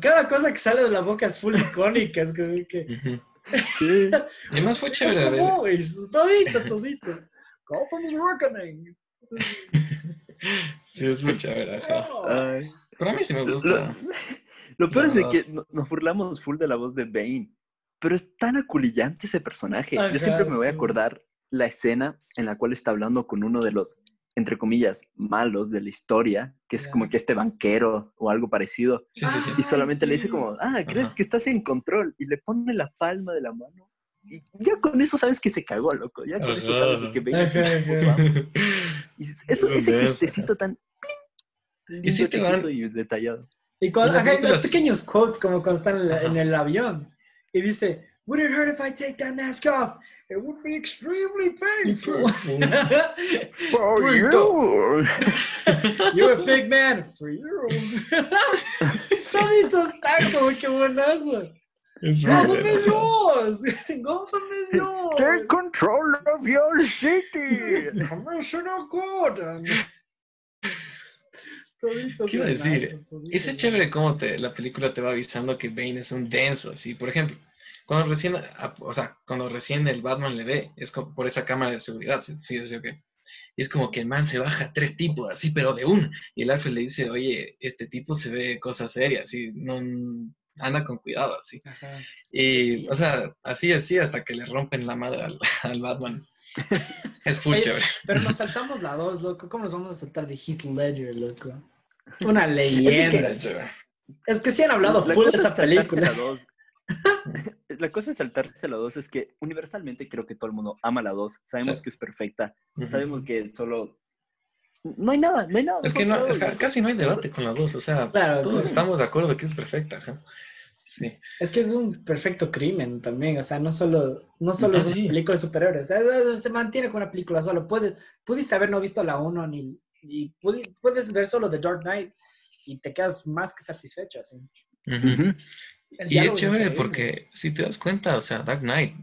Cada cosa que sale de la boca es full icónica, es como que... [LAUGHS] Sí. Y además fue chévere Gotham todito, todito. Gotham's Reckoning. Sí, es muy chévere, ajá. Oh. Ay. Pero a mí sí me gusta. lo [LAUGHS] peor es de que no- nos burlamos full de la voz de Bane, pero es tan aculillante ese personaje. Ajá, Yo siempre me voy a acordar la escena en la cual está hablando con uno de los, entre comillas, malos de la historia, que es como que este banquero o algo parecido, Sí, sí, sí. y solamente le dice como, ah, ¿crees Ajá. que estás en control? Y le pone la palma de la mano. Y ya con eso sabes que se cagó, loco. Ya con eso sabes que amo. Y eso, ese gestecito tan... Y sí lindo, te van- y detallado. Y las ajá, hay películas- pequeños quotes como cuando están en, la- en el avión y dice, Would it hurt if I take that mask off? It would be extremely painful. [LAUGHS] For you. [LAUGHS] You're a big man. For you. [LAUGHS] Todito está como que buenazo. Es Gotham is yours. [LAUGHS] Gotham is yours. Take control of your city. [LAUGHS] Commissioner Gordon. [LAUGHS] Todito ¿Qué iba a buenazo, decir? es chévere cómo te, la película te va avisando que Bane es un denso, así. Por ejemplo, cuando recién, a- o sea, cuando recién el Batman le ve, es como por esa cámara de seguridad, sí, sí, sí, ok. Y es como que el man se baja tres tipos, así, pero de una. Y el Alfred le dice, oye, este tipo se ve cosas serias, y no anda con cuidado, así. Ajá. Y, o sea, así, así, hasta que le rompen la madre al, [LAUGHS] al Batman. [LAUGHS] Es full Oye, chévere. Pero nos [LAUGHS] saltamos la dos, loco. ¿Cómo nos vamos a saltar de Heath Ledger, loco? Una leyenda. Es que sí han hablado La full de esa es película. la cosa de saltarse la 2 es que universalmente creo que todo el mundo ama la 2. Sabemos Sí. que es perfecta. Ujú. Sabemos que solo... No hay nada, no hay nada. Es que no, es que casi no hay debate con las dos, o sea, Claro, todos sí. estamos de acuerdo que es perfecta. Sí. Es que es un perfecto crimen también, o sea, no solo, no solo Ah, es una sí. película de superhéroes, o sea, se mantiene con una película solo. Puedes, pudiste haber no visto la 1 ni, y pudi- puedes ver solo The Dark Knight y te quedas más que satisfecho. Así. Y es chévere porque si te das cuenta, o sea, Dark Knight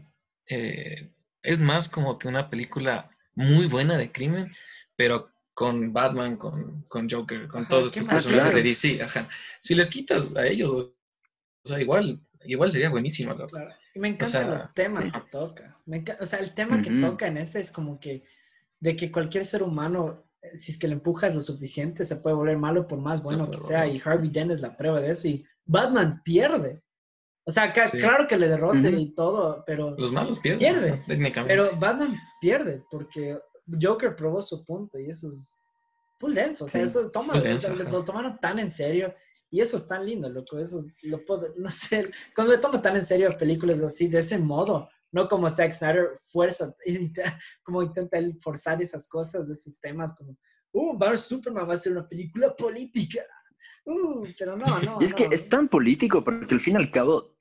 eh, es más como que una película muy buena de crimen, pero con Batman, con, con Joker, con Ajá, todos ¿qué estos personajes de quieres? DC, ajá. Si les quitas a ellos, o o sea, igual, igual sería buenísima. la- Claro. Y me encantan sea, los temas sí. que toca. Me o sea, el tema que Ujú. toca en este es como que de que cualquier ser humano, si es que le empujas lo suficiente, se puede volver malo por más bueno que puede sea. Y Harvey Dent es la prueba de eso. Y Batman pierde. O sea, Sí. claro que le derrote Ujú. y todo, pero, Los malos pierden, Pierde. técnicamente. pero Batman pierde porque Joker probó su punto y eso es full denso. O sea, Sí, eso toma, full o sea, denso, lo- tomaron tan en serio. Y eso es tan lindo, loco. Eso es, lo puedo, [LAUGHS] no sé, cuando le tomo tan en serio películas así, de ese modo, no como Zack Snyder fuerza, [LAUGHS] como intenta él forzar esas cosas, esos temas, como, uh, Batman Superman va a ser una película política. Uh, pero no, no. [LAUGHS] Y es que es tan político porque al fin y al cabo,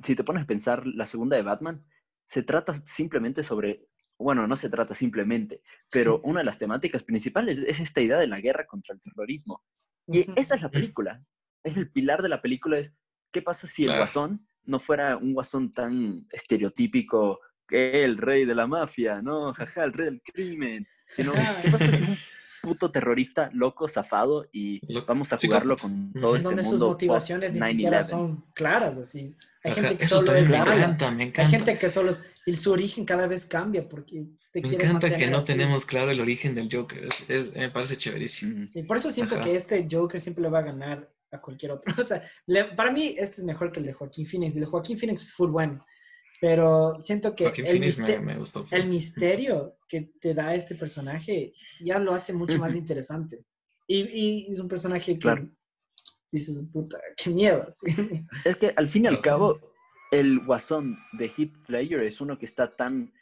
si te pones a pensar la segunda de Batman, se trata simplemente sobre, bueno, no se trata simplemente, pero una de las temáticas principales es esta idea de la guerra contra el terrorismo. Y esa es la película. Es el pilar de la película es, ¿qué pasa si el guasón no fuera un guasón tan estereotípico que el rey de la mafia, no, jaja, el rey del crimen, sino. ¿qué pasa si es un [LAUGHS] puto terrorista loco, zafado y vamos a jugarlo con todo En este donde sus motivaciones ni siquiera 9/11? son claras, así. Hay Ajá, gente que eso solo es me encanta, me encanta. Hay gente que solo es, y su origen cada vez cambia porque te Me quiere encanta que no así. tenemos claro el origen del Joker. es- es- me parece chéverísimo. Ujú. Sí, por eso siento Ajá. que este Joker siempre le va a ganar a cualquier otro. [LAUGHS] O sea, le- para mí este es mejor que el de Joaquín Phoenix. El de Joaquín Phoenix fue full bueno, pero siento que el, me, me gustó. el misterio que te da este personaje ya lo hace mucho más interesante. Y, y es un personaje que Claro. Dices, puta, qué miedo. [LAUGHS] Es que al fin y al cabo, el guasón de Heath Ledger es uno que está tan,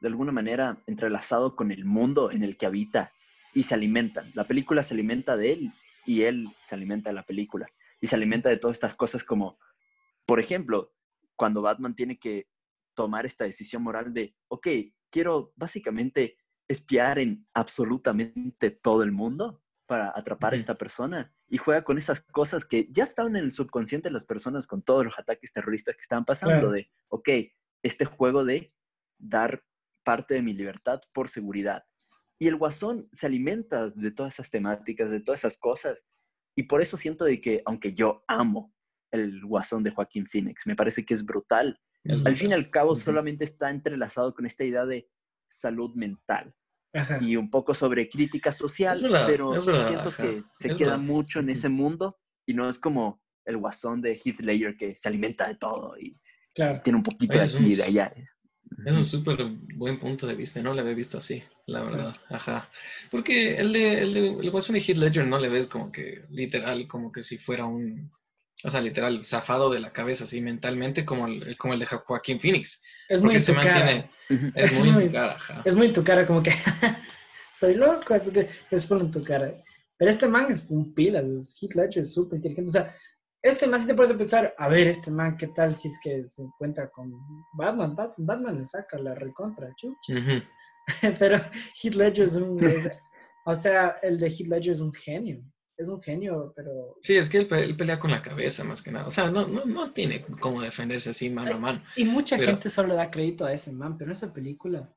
de alguna manera, entrelazado con el mundo en el que habita y se alimentan. La película se alimenta de él y él se alimenta de la película. Y se alimenta de todas estas cosas como, por ejemplo, cuando Batman tiene que tomar esta decisión moral de, ok, quiero básicamente espiar en absolutamente todo el mundo para atrapar a esta persona y juega con esas cosas que ya estaban en el subconsciente de las personas con todos los ataques terroristas que estaban pasando, Claro. de, ok, este juego de dar parte de mi libertad por seguridad. Y el guasón se alimenta de todas esas temáticas, de todas esas cosas. Y por eso siento de que, aunque yo amo el guasón de Joaquín Phoenix, me parece que es brutal. Es Al fin y al cabo solamente está entrelazado con esta idea de salud mental Ajá. y un poco sobre crítica social, Es verdad, pero es verdad, siento ajá, que se es queda verdad. mucho en ese mundo y no es como el guasón de Heath Ledger que se alimenta de todo y Claro. tiene un poquito de aquí y de allá. Es un súper buen punto de vista, no lo había visto así, la verdad. Ajá. Porque el de, el de el Guasón de Heath Ledger no le ves como que literal, como que si fuera un, o sea, literal, zafado de la cabeza así mentalmente, como el, como el de Jo- Joaquín Phoenix. Es muy en tu cara. es Es muy en tu cara, ajá. Es muy en tu cara, como que [LAUGHS] soy loco, así que es por en tu cara. Pero este man es un pilas, es Heath Ledger es súper inteligente. O sea, Este man, si te puedes pensar, a ver, este man, ¿qué tal si es que se encuentra con Batman? Bat- Batman le saca la recontra, chucha. [LAUGHS] Pero Heath Ledger es un... es- o sea, el de Heath Ledger es un genio. Es un genio, pero... Sí, es que él, él pelea con la cabeza más que nada. O sea, no, no, no tiene cómo defenderse así mano a mano. Y mucha Pero- gente solo da crédito a ese man, pero en esa película,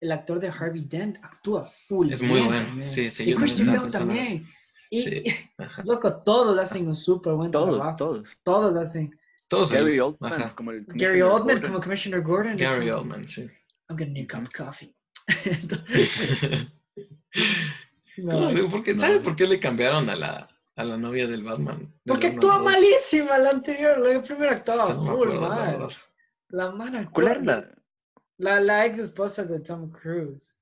el actor de Harvey Dent actúa full. Es muy bueno. también. Sí, sí, y Christian Bale también. Y, Sí. [LAUGHS] Loco, todos hacen un súper buen Todos, trabajo. todos. Todos hacen. Todos Gary ellos. Oldman Ajá. como el Gary Commissioner Oldman Gordon. como Commissioner Gordon. Gary como, Oldman, sí. I'm gonna need a cup of coffee. [LAUGHS] [LAUGHS] No, ¿Cómo se- por qué- No. ¿Sabe por qué le cambiaron a la, a la novia del Batman? Porque dos? malísima la anterior. La primera actuaba No full mal. La mano ¿Cuál era la, La, la ex esposa de Tom Cruise.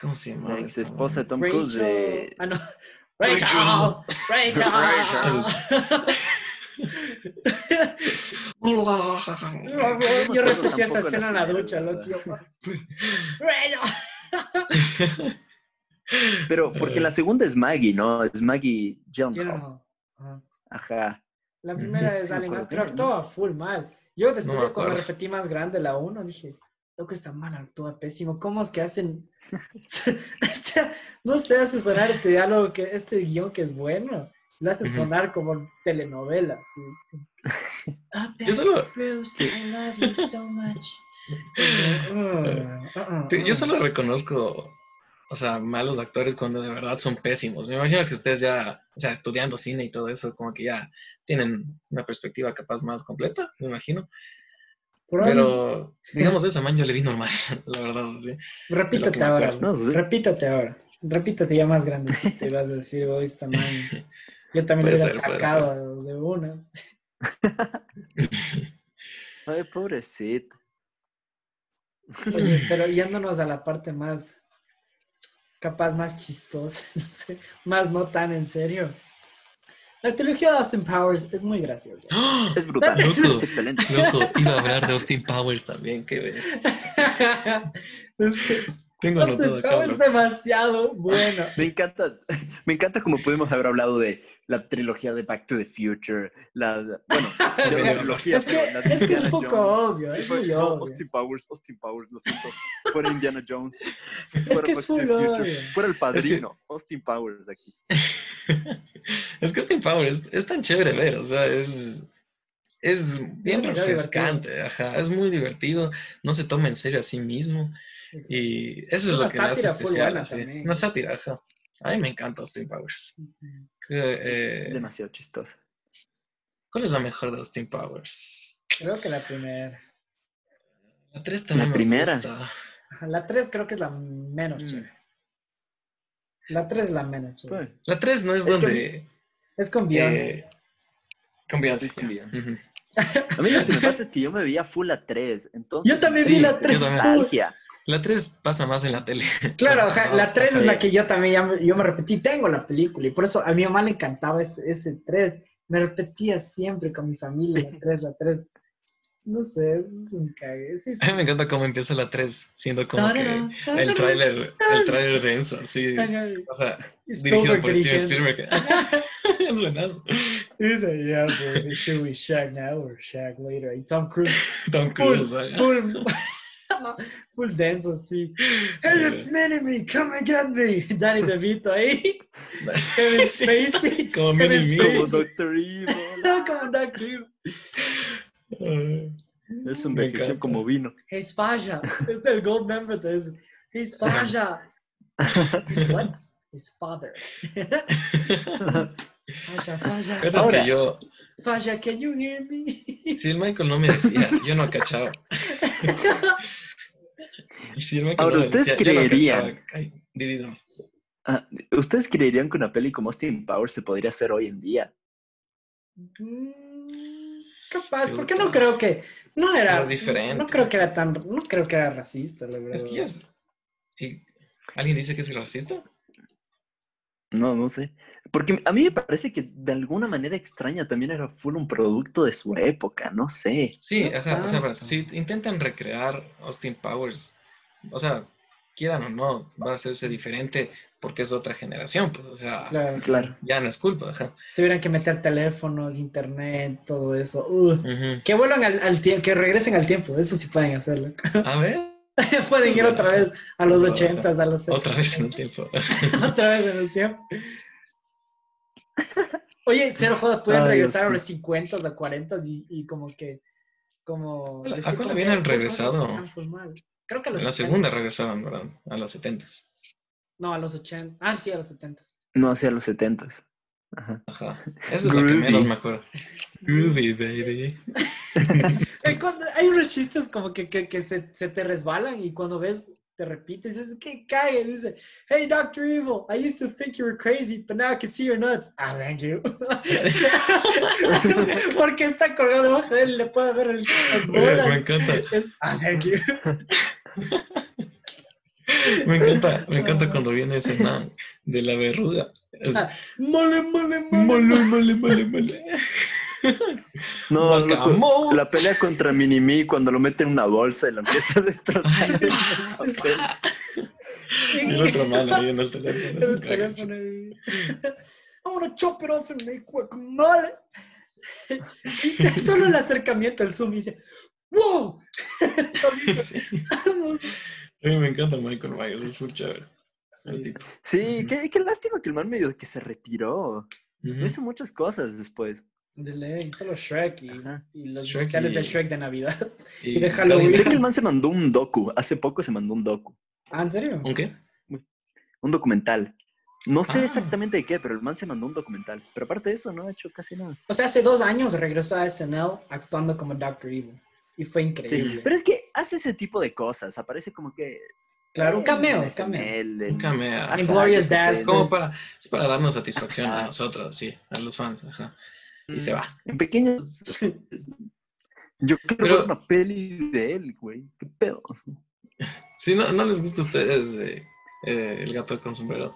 ¿Cómo se llama? la ex esposa de Tom Cruise? Rachel. de- Ah, no. Rachel. Rachel. [LAUGHS] Yo repetí esa escena en la ducha, loco. Rachel. [LAUGHS] [LAUGHS] Pero [LAUGHS] porque la segunda es Maggie, ¿no? Es Maggie Gyllenhaal. no. Ajá. La primera Sí, es acuerdo pero actuaba full mal. Yo después No de cuando repetí más grande la 1, dije, loco, esta mano actúa pésimo. ¿Cómo es que hacen? [LAUGHS] [LAUGHS] O sea, no sé, hace sonar este diálogo, que, este guion que es bueno. Lo hace sonar como telenovela. "Ah, Yo solo, Bruce, I love you so much. Uh, uh, uh, Sí, yo uh. solo reconozco, o sea, malos actores cuando de verdad son pésimos. Me imagino que ustedes ya, o sea, estudiando cine y todo eso, como que ya tienen una perspectiva capaz más completa, me imagino. Pero, digamos, esa man yo le vi normal, [LAUGHS] la verdad, sí. Repítate ahora. No. Repítate ahora. Repítate ya más grandecito y vas a decir, oh, esta man. [LAUGHS] Yo también lo hubiera ser, sacado de unas. [LAUGHS] Ay, pobrecito. Oye, pero yéndonos a la parte más, capaz más chistosa, [LAUGHS] no sé, más no tan en serio. La trilogía de Austin Powers es muy graciosa. ¡Ah! [GASPS] Es brutal. Loco. Es excelente. Loco, iba a hablar de [LAUGHS] Austin Powers también, qué ver. [LAUGHS] es que Tengo acá, Powers es demasiado bueno. [LAUGHS] Me encanta, me encanta como pudimos haber hablado de la trilogía de Back to the Future, la, bueno, [LAUGHS] de una trilogía, Es que, la es que es un poco Jones. obvio, es fue, muy no, obvio. Austin Powers, Austin Powers, lo siento. Fuera [LAUGHS] Indiana Jones. Es fuera que es Back to full the Future, obvio. Fuera el padrino. Austin Powers aquí. Es que Austin Powers es tan chévere ver, o sea, es, es bien refrescante, ajá, es muy divertido, no se toma en serio a sí mismo y eso es, Es lo una que le hace sátira especial, buena así. Una sátira, ajá. A mí me encanta Austin Powers. Que, eh, Demasiado chistoso. ¿Cuál es la mejor de Austin Powers? Creo que la primera. La 3 también La me primera. gusta. La 3 creo que es la menos Mm. chévere. La 3 es la menos chévere. Bueno, La 3 no es, Es donde... Es con Beyoncé. eh, con Beyoncé, Es con. Beyoncé. Ujú. A mí lo que me pasa es que yo me veía full a 3, entonces... Yo también vi sí, la es tres full. nostalgia. La 3 pasa más en la tele. [LAUGHS] Claro, pasaba. la 3 es la que yo también ya me- yo me repetí. Tengo la película y por eso a mi mamá le encantaba ese, ese 3. Me repetía siempre con mi familia la 3, la 3. No sé, es un cague. Sí, es- A mí me encanta cómo empieza la 3, siendo como que Tarara, el tráiler, el tráiler denso. Ajá, O sea, Spielberg dirigido por dirigiendo. Spielberg. [LAUGHS] es buenazo. Dice, yeah, baby, should we shag now or shag later? Y Tom Cruise, [LAUGHS] Tom full, Cruise. ¿sabes? full, [LAUGHS] full denso, así. [LAUGHS] Hey, it's Mini-Me, come and get me. Danny DeVito eh? ahí. Kevin Sí, Spacey. Como Kevin mini Como me. Spacey. Doctor Evil. como Doctor Evil. Uh, eso Me envejeció encanta. como vino. He's Faja. Este es gold member de eso. He's Faja. He's what? His father. Faja, Faja. Cosas Ahora- que yo, Faja, can you hear me? si el Michael no me decía, yo no cachaba. Y si el Michael Ahora, no ¿ustedes decía, yo no creerían? Ay. Ah, ¿Ustedes creerían que una peli como Austin Powers se podría hacer hoy en día? Mm, Capaz, porque no creo que no era diferente. No creo que era tan, no creo que era racista, la verdad. Es que ya es. ¿y ¿Alguien dice que es racista? No, no sé. Porque a mí me parece que de alguna manera extraña también era full un producto de su época, no sé. Sí, No ajá. O sea, si intentan recrear Austin Powers, o sea, quieran o no, va a hacerse diferente porque es otra generación, pues, o sea, Claro. Claro. ya no es culpa, ajá. Tuvieran que meter teléfonos, internet, todo eso. Uh. Que vuelvan al, al tiempo, que regresen al tiempo, eso sí pueden hacerlo. A ver, [LAUGHS] pueden ir otra vez a los ochentas, a los otra vez en el tiempo. [LAUGHS] otra vez en el tiempo. Oye, cero joda, pueden Ay, regresar a los 50 a 40 y, y como que, como... ¿A a decir como habían regresado? Creo que a los En la 70. segunda regresaron, ¿verdad? A los 70 No, a los 80. Ah, sí, a los 70. No, hacia los setentas. Ajá. Ajá. Esa es la que Groovy. menos me acuerdo. Groovy, baby. [LAUGHS] Eh, cuando- hay unos chistes como que, que, que se, se te resbalan y cuando ves te repites, dices, que cague, dice, hey, Dr. Evil, I used to think you were crazy, but now I can see your nuts. Ah, thank you. [LAUGHS] Porque está colgado debajo de él y le puede ver el- las Me bolas. encanta, Es- Ah, thank you. [LAUGHS] me encanta, me encanta cuando viene ese man de la verruga. Mole, mole, mole. Mole, mole, mole, mole. [LAUGHS] No, loco, la pelea contra Minimi cuando lo mete en una bolsa y lo empieza a destrozar. en el papel. Y el otro man ahí en el [LAUGHS] teléfono. El teléfono ahí. I'm gonna chop it off and make guacamole. [LAUGHS] Y solo el acercamiento al zoom y dice, ¡Wow! A mí me encanta Michael Myers, es muy chévere. Sí. Sí, qué, qué lástima que el man medio que se retiró. Hizo muchas cosas después. De ley, solo Shrek y, y los Shrek especiales de y- Shrek de Navidad. [LAUGHS] Y de Halloween. Sé que el man se mandó un docu. Hace poco se mandó un docu. Ah, ¿en serio? ¿Un qué? Un documental. No sé Ah. exactamente de qué, pero el man se mandó un documental. Pero aparte de eso, no ha hecho casi nada. O sea, hace dos años regresó a SNL actuando como Doctor Evil. Y fue Sí, increíble. Pero es que hace ese tipo de cosas. Aparece como que. Claro, un cameo, es cameo. Un cameo. Qué sé. Basterds. Como para, es para darnos satisfacción a nosotros, sí, a los fans, ajá. Y se va. En pequeños. Yo quiero Pero- ver una peli de él, güey. ¿Qué pedo? Si no, no les gusta a ustedes eh, eh, el gato con sombrero.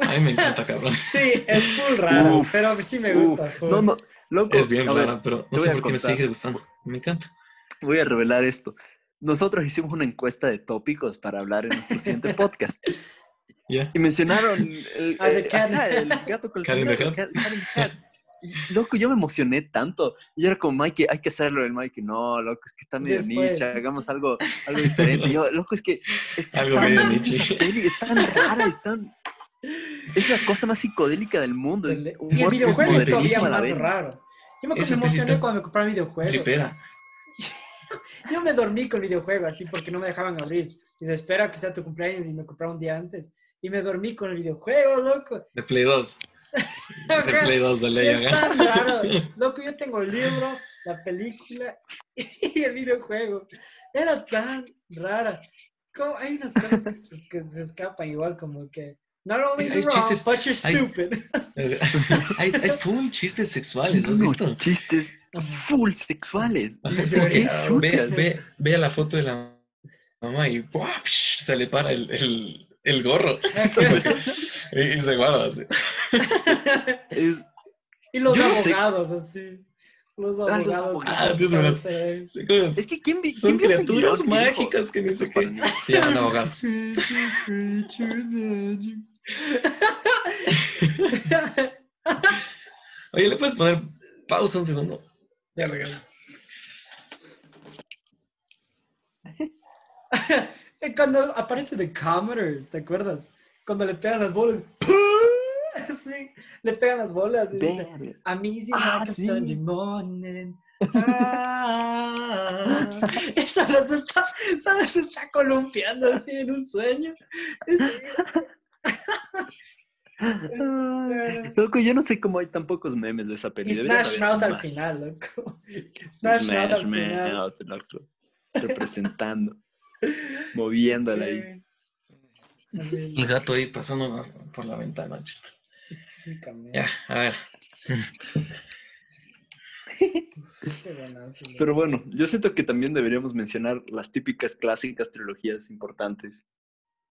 A mí me encanta, [LAUGHS] cabrón. Sí, es full raro, Uf, pero sí me gusta. Full. No, no, loco. Es bien raro, pero no sé por qué me sigue gustando. Me encanta. Voy a revelar esto. Nosotros hicimos una encuesta de tópicos para hablar en nuestro siguiente [LAUGHS] podcast. Ya. Y mencionaron el, Ah, The eh, ajá, el gato con el Cat. Cat-. Y, loco, yo me emocioné tanto. Y era como, Mike, hay que hacerlo. El Mike, no, loco, es que está medio niche, hagamos algo, algo diferente. Y yo, loco, es que es que Algo medio niche. peli, es tan rara, es tan... Es la cosa más psicodélica del mundo. humor Y el videojuego es todavía más raro. Yo me, me emocioné cuando me compraron el videojuego. Tripera. [LAUGHS] [LAUGHS] Yo me dormí con el videojuego así porque no me dejaban abrir. Y se espera que sea tu cumpleaños y me compraron un día antes. Y me dormí con el videojuego, loco. De Play 2. [LAUGHS] De. Play 2 de ley, raro. [LAUGHS] Loco, yo tengo el libro, la película y el videojuego. Era tan rara. Como- hay unas cosas que, que se escapan igual como que... Not only Hay you're wrong, chistes- but you're hay- stupid. [LAUGHS] Eh, hay, hay full chistes sexuales, ¿has visto? chistes full sexuales. Sí, ve, ve, ve la foto de la mamá y ¡buah! se le para el, el, el gorro [LAUGHS] y, y se guarda. así. Es- y los no sé- abogados, así. Los Ah, los abogados. abogados. Dios Sí, como- Es que ¿quién, vi, Son quién criaturas mágicas que ni? Se llaman abogados. [LAUGHS] Oye, ¿le puedes poner pausa un segundo? Ya regreso. [LAUGHS] Cuando aparece The Commodores, ¿te acuerdas? Cuando le pegan las bolas. [LAUGHS] Sí, le pegan las bolas y dice, Verga. I'm easy Ah, a sí. Sunday morning. Ah. [LAUGHS] Esa se está, esa se está columpiando así en un sueño. Ay, Loco, yo no sé cómo hay tan pocos memes de esa peli. Y [LAUGHS] Smash Mouth al final, loco. Smash, Mouth al final. Mouth, loco. Representando, moviéndola ahí. El gato ahí pasando por la ventana. Ya, a ver. Pero bueno, yo siento que también deberíamos mencionar las típicas clásicas trilogías importantes.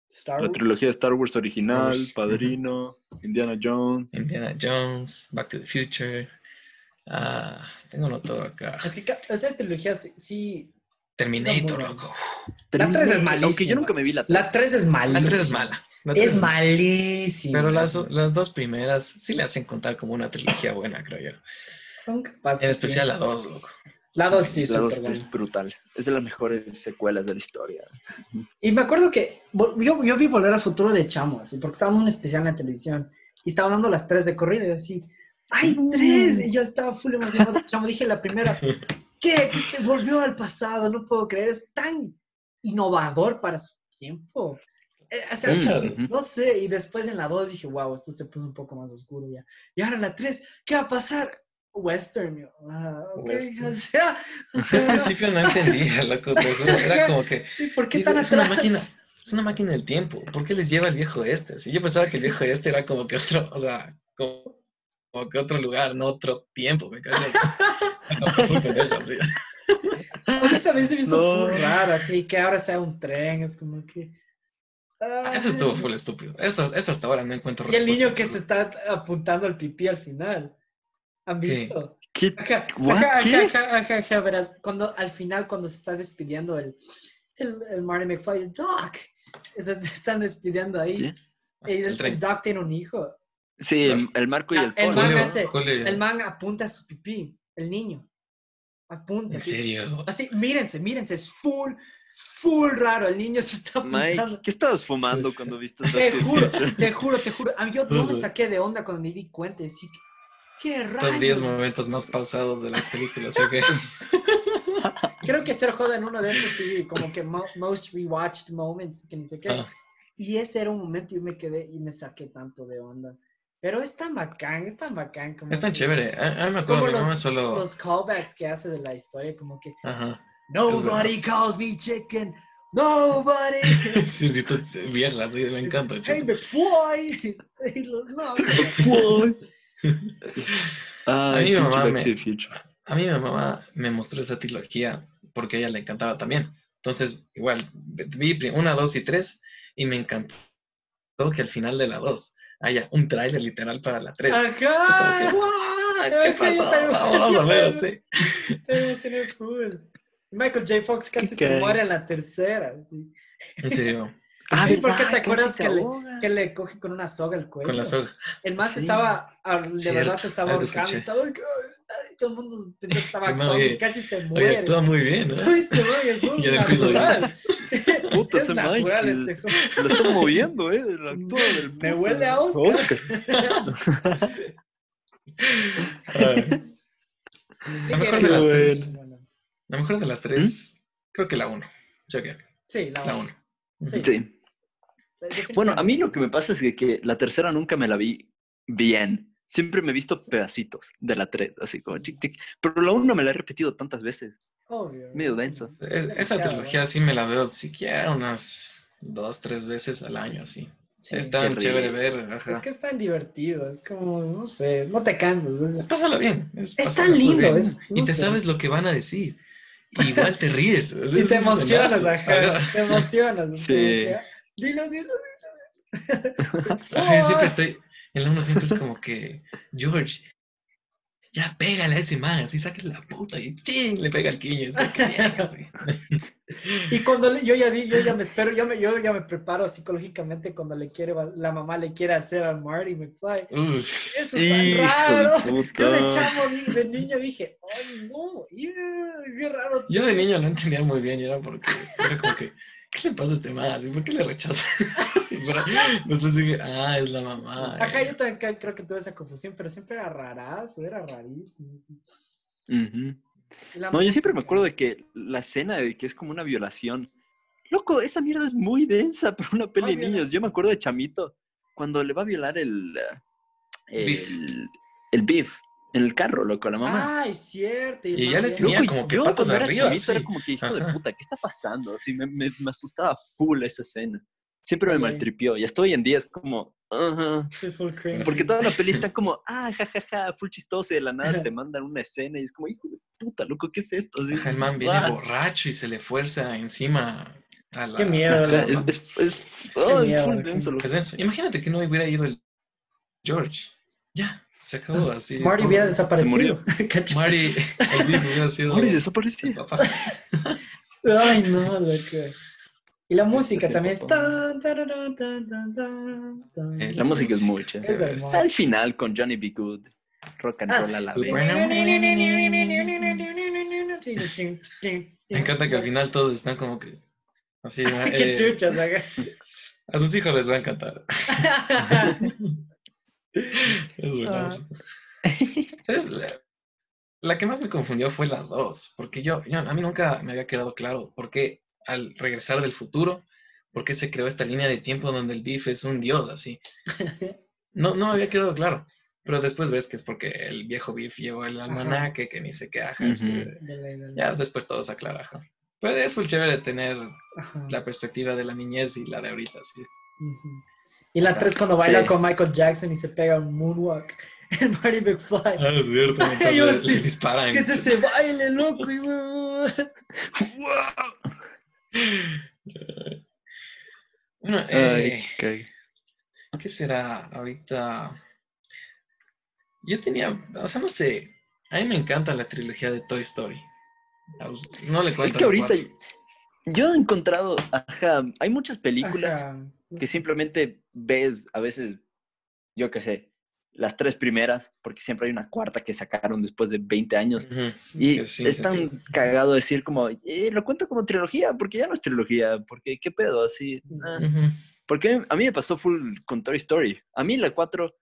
Star La Wars. trilogía de Star Wars original, Wars, Padrino, Indiana Jones. Indiana Jones, Back to the Future. Ah, tengo anotado acá. Es que esas trilogías sí, Terminator, loco. La tres es Aunque malísima. yo nunca me vi la 3. La 3 es La malísima. 3 es mala. La Es malísima. Pero las, las dos primeras sí le hacen contar como una trilogía buena, creo yo. En especial sí. la 2, loco. La 2 sí, La 2 súper es buena. brutal. Es de las mejores secuelas de la historia. Y me acuerdo que yo, yo vi Volver al Futuro de Chamo, así, porque estaba en un especial en la televisión y estaban dando las tres de corrido y yo así, ¡ay, tres! Y yo estaba full emocionado. Chamo, dije la primera, ¿qué? Que este volvió al pasado, no puedo creer, es tan innovador para su tiempo. Eh, o sea, Mm, no sé, y después en la 2 dije, wow, esto se puso un poco más oscuro ya. Y ahora en la 3, ¿qué va a pasar? Western, yo, ah, ok, Western. [LAUGHS] o sea, [LAUGHS] o Al sea, principio no entendía, loco. juro, Era como que ¿y por qué Digo, tan es una atrás? máquina. es una máquina del tiempo. ¿Por qué les lleva el viejo este? Si yo pensaba que el viejo este era como que otro, o sea, como, como que otro lugar, no otro tiempo, me cago. Eso, se me hizo No. full raro, así que ahora sea un tren, es como que... Ah, Eso estuvo full estúpido. Esto, eso hasta ahora no encuentro Y el niño que se está apuntando al pipí al final. ¿Han visto? ¿Qué? Ajá, ajá, ¿Qué? ajá, ajá, ajá, ajá, verás, cuando al final cuando se está despidiendo el, el, el Marty McFly, Doc, se [LAUGHS] están despidiendo ahí. El, El el Doc tiene un hijo. Sí, el, el Marco y Ah, el el Polo. man Julio, hace- Julio, El man apunta a su pipí, el niño. Apunta. ¿En así. serio? Así, mírense, mírense, es full, full raro. El niño se está apuntando. Mike, ¿qué estabas fumando Pues, cuando viste [LAUGHS] Te juro, te juro, te juro. A mí yo no me Ujú. saqué de onda cuando me di cuenta. y ¿qué Los 10 rayos? momentos más pausados de las películas, ¿o qué? [LAUGHS] Creo que ser joda en uno de esos, sí, como que mo- most rewatched moments, que ni sé qué. Ah. Y ese era un momento y yo me quedé y me saqué tanto de onda. Pero es tan bacán, es tan bacán. Como Es tan que chévere. A, a mí me acuerdo, Como mi mamá los- solo... Los callbacks que hace de la historia, como que, Ajá. nobody calls me chicken, nobody. [LAUGHS] Sí, sí, tú, mierda, sí, me encanta. Hey, chico. McFly. [LAUGHS] [LAUGHS] Ay, A mí mi mamá me-. A mí mi mamá me mostró esa trilogía porque a ella le encantaba también. Entonces, igual, vi una, dos y tres y me encantó que al final de la dos haya un tráiler literal para la tres. Ajá. ¿Qué Ajá, yo pasó? también- Vamos yo a ver, también. sí. Te emocioné full. Michael J. Fox casi se muere en la tercera. sí. En serio, Ah, Sí, ¿por qué ¿verdad? te acuerdas que le-. Que le coge con una soga el cuello. con la soga. El más Sí. estaba, de Cierto, verdad se estaba ahorcando. Estaba, ay, todo el mundo pensó que [LAUGHS] estaba y oye, casi se Oye, muere. actúa muy bien, ¿no? [LAUGHS] Este man es [LAUGHS] un lo natural. Puta, es ese natural Mike, este joven. Lo está moviendo, ¿eh? El actor del Me huele a Oscar. Ay, ¿Qué mejor quieres? de las tres. La mejor de las tres, creo que la uno. Yo Sí, la, la uno. uno. Sí. Sí. Bueno, a mí lo que me pasa es que, que la tercera nunca me la vi bien. Siempre me he visto pedacitos de la 3, así como chic, chic. Pero la 1 me la he repetido tantas veces. Obvio. Medio denso. Es- esa trilogía ¿no? sí me la veo siquiera unas dos, tres veces al año, así. Sí. es tan chévere ver, ajá. Es que es tan divertido, es como, no sé, no te cansas. es- Es pásala bien. Es, Es pásala tan lindo, bien. es- y no te sé. sabes lo que van a decir. Y [LAUGHS] igual te ríes. Y te emocionas, ajá, te emocionas. Sí. como que, Dilo, dilo, dilo. [LAUGHS] Ajá, siempre estoy, en la uno siempre es como que, George, ya pégale a ese man, así sáquale la puta y ching, le pega el quiño. [LAUGHS] Y cuando le- yo ya di, yo ya me espero, yo, me, yo ya me preparo psicológicamente cuando le quiere, la mamá le quiere hacer al Marty McFly. Uf, Eso es tan raro. puta. Yo de chamo, de niño dije, ay no, yeah, qué raro. yo de niño no entendía muy bien, era porque, era como que, ¿qué le pasa a este man? Así, ¿Por qué le rechaza? [LAUGHS] Después dije, ah, es la mamá. Ajá, yo también creo que tuve esa confusión, pero siempre era rarazo, era rarísimo. sí. No, yo siempre me acuerdo de que la escena de que es como una violación. Loco, esa mierda es muy densa para una peli de niños. Yo me acuerdo de Chamito cuando le va a violar el. eh, Beef. El, el beef en el carro, loco, a la mamá. Ay, cierto. Y ya le tenía Loco, como que yo patas cuando era arriba, chavito era sí. como que hijo de Ajá. puta, ¿qué está pasando? Así me, me, me asustaba full esa escena. Siempre me maltripió. Y hasta hoy en día es como, full cringe. Porque toda la peli está [LAUGHS] como, ah, jajaja, full chistoso y de la nada te [LAUGHS] mandan una escena y es como, hijo de puta, loco, ¿qué es esto? Así, Ajá, el man viene ah, borracho y se le fuerza encima a la... Qué miedo, loco. es, es, es, oh, es miedo, full denso, loco. Pues eso. Imagínate que no hubiera ido el George. Ya, se acabó así. Marty hubiera desaparecido. [LAUGHS] Marty, el beef hubiera sido Mori el desapareció. papá. [LAUGHS] Ay, no, loco. Y la música sí, también es... tan, tan, tan. Eh, La música es muy Es chévere. hermosa. Al final con Johnny B. Good, rock and Ah, roll a la vez. [LAUGHS] Me encanta que al final todos están como que así. Qué eh, chuchas, ajá. a sus hijos les va a encantar. Es buenazo. [LAUGHS] ¿Sabes? La, la que más me confundió fue la 2, porque yo, yo- a mí nunca me había quedado claro por qué al regresar del futuro, por qué se creó esta línea de tiempo donde el Biff es un dios así. [LAUGHS] No, no me había quedado claro. Pero después ves que es porque el viejo Biff llevó el almanaque, que ni se Dale, dale. Ya después todo se aclara. ajá. Pero es muy chévere tener Ajá. la perspectiva de la niñez y la de ahorita, sí. Y la 3 cuando baila Sí. con Michael Jackson y se pega un moonwalk. [LAUGHS] El Marty McFly. Ah, es cierto. [LAUGHS] entonces Yo le sí. disparan. ¿Qué es ese baile, loco? Y, uh, [LAUGHS] Bueno, Ay, eh, qué- ¿qué será ahorita? Yo tenía, o sea, no sé, a mí me encanta la trilogía de Toy Story. No le Es cuento que la ahorita. Yo he encontrado, ajá, hay muchas películas ajá. que simplemente ves a veces, yo qué sé, las tres primeras, porque siempre hay una cuarta que sacaron después de 20 años. Ujú. Y que sin es tan sentido. cagado decir como, eh, lo cuento como trilogía, porque ya no es trilogía, porque qué pedo, así. ah. Ujú. Porque a mí me pasó full con Toy Story. A mí la 4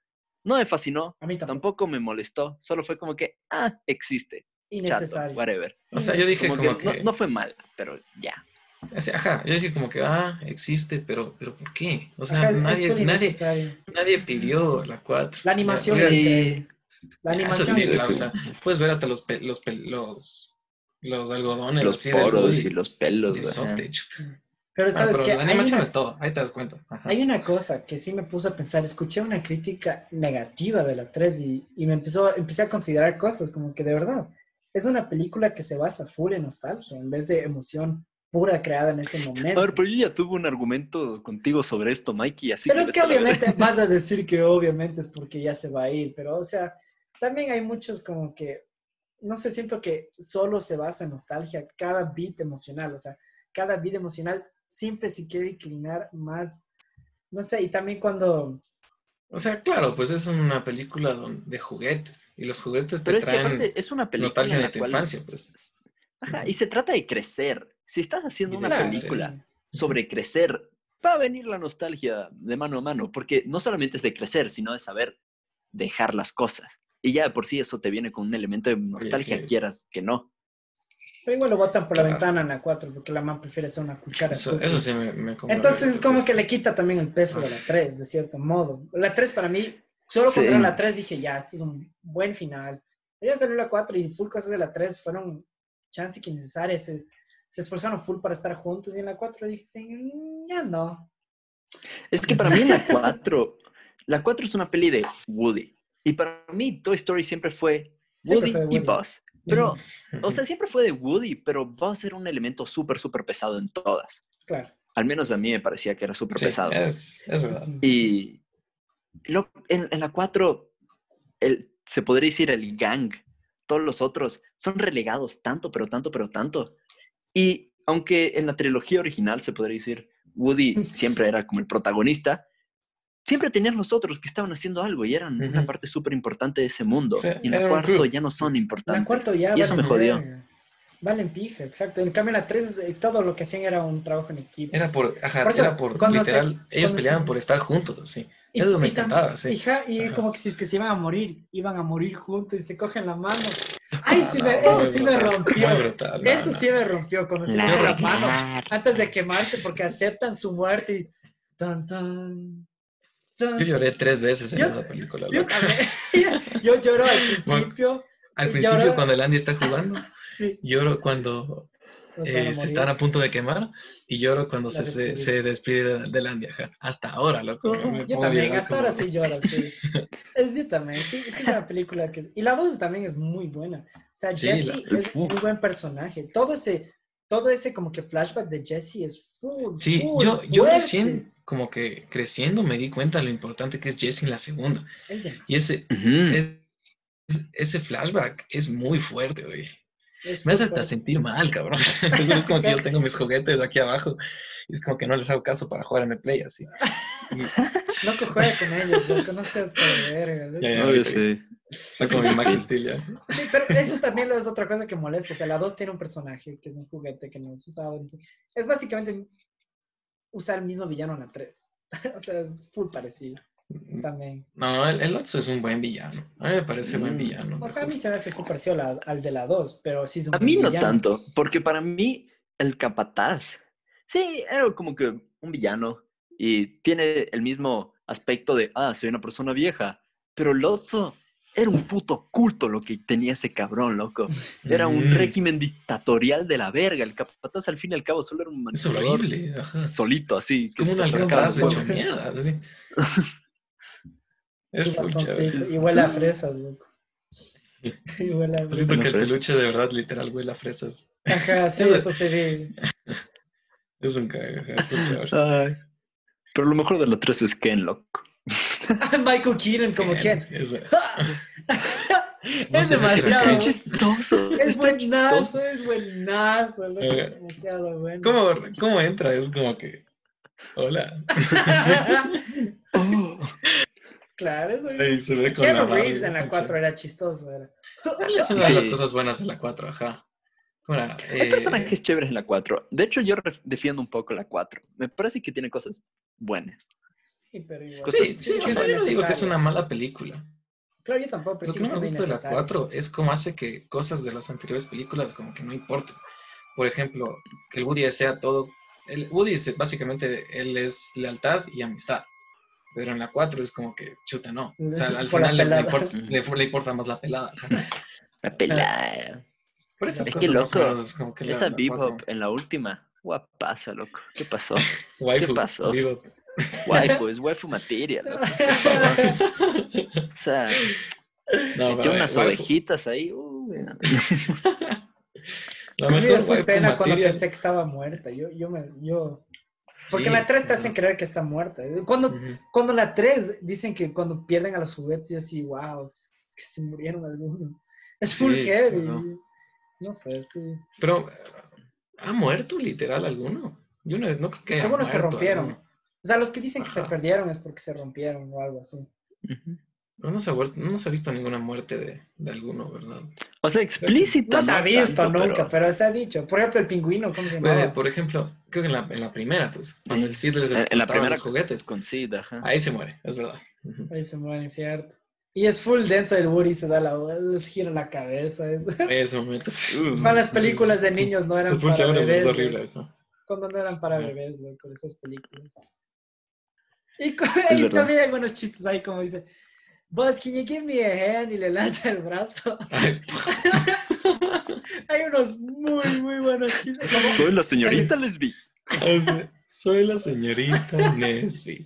no me fascinó, A mí tampoco. tampoco me molestó, solo fue como que, ah, existe. Chato, Innecesario. whatever. O sea, yo dije Como, como, que, que, No, no fue mal, pero ya. Ajá, yo dije como que, ah, existe, pero, pero ¿por qué? O sea, Ajá, nadie, nadie, nadie pidió la 4. La animación Ya, es ya- increíble. La Eso animación sí, es claro, o sea, puedes ver hasta los, pe- los, pe- los, los algodones Los así poros y los pelos. Pero Ah, sabes pero que la hay animación una, es todo, ahí te das cuenta. Ajá. hay una cosa que sí me puso a pensar. Escuché una crítica negativa de la 3 y, y me empezó, empecé a considerar cosas como que de verdad es una película que se basa full en nostalgia en vez de emoción pura creada en ese A momento. ver, pero yo ya tuve un argumento contigo sobre esto, Mikey, así Pero que es que la obviamente [LAUGHS] vas a decir que obviamente es porque ya se va a ir, pero o sea, también hay muchos como que, no sé, siento que solo se basa en nostalgia, cada beat emocional, o sea, cada beat emocional siempre se quiere inclinar más, no sé, y también cuando, O sea, claro, pues es una película de juguetes y los juguetes te Pero es que traen aparte es una película nostalgia en de la tu cual... infancia, pues. Ajá, y se trata de crecer. Si estás haciendo una película sí. sobre crecer, va a venir la nostalgia de mano a mano, porque no solamente es de crecer, sino de saber dejar las cosas. Y ya de por sí eso te viene con un elemento de nostalgia, quieras que no. Pero igual lo botan por la Claro. ventana en la 4 porque la man prefiere hacer una cuchara. Eso, sí me, me. Entonces es como que le quita también el peso de la 3, de cierto modo. La 3 para mí, solo cuando Sí. era la 3 dije, ya, este es un buen final. Ya salió la 4 y full cosas de la 3 fueron chance que innecesarias. Se, esforzaron full para estar juntos y en la 4 dije, mm, ya no. Es que para mí la 4, la 4 es una peli de Woody. Y para mí Toy Story siempre fue Siempre Woody, fue y. Buzz. Pero, o sea, siempre fue de Woody, pero Buzz era un elemento súper, súper pesado en todas. Claro. Al menos a mí me parecía que era súper Sí, pesado. es, es verdad. Y lo- en, en la 4, el, se podría decir el gang, todos los otros son relegados tanto, pero tanto, pero tanto. Y aunque en la trilogía original se podría decir Woody [LAUGHS] siempre era como el protagonista, siempre tenían los otros que estaban haciendo algo y eran una Ujú. parte súper importante de ese mundo. Sí, y en la cuarto ya no son En importantes. la 4 ya Y eso me valen jodió. Valen pija, exacto. En cambio en la 3 es- todo lo que hacían era un trabajo en equipo. Era por, ajá, Por eso, era por, cuando se- literal, ellos cuando peleaban se- por estar juntos, así. Y, Eso me y tam- encantaba, sí. hija, y Ajá. como que si es que se iban a morir, iban a morir juntos y se cogen la mano. Ay, sí me- eso sí me rompió. Eso sí me rompió cuando se La cogen la mano antes de quemarse porque aceptan su muerte y tan tan tan. Yo lloré tres veces en Yo- esa película. Yo. [LAUGHS] Yo lloro al principio. Al y principio, cuando el Andy está jugando, Sí. lloro cuando eh, se están a punto de quemar y lloro cuando se, se, despide de- del Andy. ajá. Hasta ahora, loco. Yo también, hasta ahora como- sí lloro, sí. Es yo también, sí, sí es una película que... Y la 2 también es muy buena. O sea, Sí, Jesse la- es un muy buen personaje. Todo ese, todo ese como que flashback de Jesse es full, Sí, full yo, yo recién, como que creciendo, me di cuenta de lo importante que es Jesse en la segunda. Es demasiado. Y ese, Ujú. es- ese flashback es muy fuerte, güey. Es Me hace hasta sentir mal, cabrón. [LAUGHS] es como que yo tengo mis [LAUGHS] juguetes aquí abajo y es como que no les hago caso para jugar en el play así. [LAUGHS] Loco, juega con ellos, loco, no seas como verga. loco. Ya, ya. Obvio, sí. Saco mi Max Steel ya. Sí, pero eso también es otra cosa que molesta. O sea, la 2 tiene un personaje que es un juguete que no es usado. Es básicamente usar el mismo villano en la 3. o sea, es full parecido también. No, el, el Otso es un buen villano. A mí me parece buen Mm. villano. O sea, a mí se me hace full parecido al de la 2, pero sí es un A buen mí no tanto, porque para mí el capataz, sí, era como que un villano y tiene el mismo aspecto de, ah, soy una persona vieja, pero Lotso era un puto culto lo que tenía ese cabrón, loco. Era un Mm. régimen dictatorial de la verga. El capataz al fin y al cabo solo era un Es manipulador horrible. Ajá. solito, así. Es como un alcalde todo. hecho mierda. así. [LAUGHS] Es bastoncito. Y huele a fresas, loco. Y huele a Siento que el peluche de verdad literal huele a fresas. Ajá, sí, Eso- [LAUGHS] eso se ve. Es un es. Ay. Pero lo mejor de los tres es Ken, loco. [LAUGHS] Michael Keaton como Ken. Eso. [LAUGHS] es No demasiado. Está chistoso. Es buenazo, es buenazo, loco, Eh, demasiado bueno. ¿Cómo, ¿Cómo entra? Es como que. Hola. Oh. Claro, eso Ahí se ve con la Reeves en la mucho. 4 era chistoso. Era. Es una de las Sí. cosas buenas de la 4, ajá. ¿Cómo era? Hay Eh, personajes chéveres en la 4. De hecho, yo defiendo un poco la 4. Me parece que tiene cosas buenas. Sí, pero igual. Cosas- Sí, sí, o sea, siendo yo no digo que es una mala película. Claro, yo tampoco, pero Lo sí que no me gusta de la innecesario. 4 es cómo hace que cosas de las anteriores películas como que no importen. Por ejemplo, que el Woody sea todos... El Woody es, básicamente él es lealtad y amistad. Pero en la 4 es como que, chuta, no. O sea, al Por final le, le importa, [LAUGHS] le- le importa más la pelada. La pelada. Por esas Es cosas que más loco, es como que Esa bebop en la última. Guapaza, loco. ¿Qué pasó? [LAUGHS] Waifu, pasó? Bebop. Waifu, es waifu materia, loco. [LAUGHS] O sea, No, metió unas waifu. ovejitas ahí. no. La A mí me mejor fue waifu pena cuando pensé que estaba muerta. Yo, yo me, yo... Porque Sí, en la 3 te ajá. hacen creer que está muerta. Cuando, Ujú. cuando en la 3 dicen que cuando pierden a los juguetes, así, wow, es que se murieron algunos. [LAUGHS] Es full Sí, heavy. ajá. No sé, sí. Pero, ¿ha muerto literal alguno? Yo no, no creo que Algunos se rompieron. alguno. O sea, los que dicen que se Ajá. perdieron es porque se rompieron o algo así. Ujú. Pero no se, ha no se ha visto ninguna muerte de, de alguno, ¿verdad? O sea, explícita. No se ha visto tanto, nunca, pero- pero... se ha dicho. Por ejemplo, el pingüino, ¿cómo se Eh, llamaba? por ejemplo, creo que en la, en la primera, pues, cuando Sí. el Cid les En, en la primera los juguetes, con Sid, ajá. ahí se muere, es verdad. Ahí se muere, cierto. Y es full denso el Woody, se da la les gira la cabeza. es- Ese momento es, [LAUGHS] Uh, Para las películas de niños no eran es para chévere, pero bebés. es ¿no? horrible. ¿no? Cuando no eran para Ajá. bebés, loco, esas películas. Y, cu- Es [LAUGHS] y también hay buenos chistes ahí, como dice, Boss, can you give me a hand? Y le lanza el brazo. Ay, [LAUGHS] hay unos muy, muy buenos chistes. como- Soy la señorita Lesbi. Soy la señorita [LAUGHS] Nesby.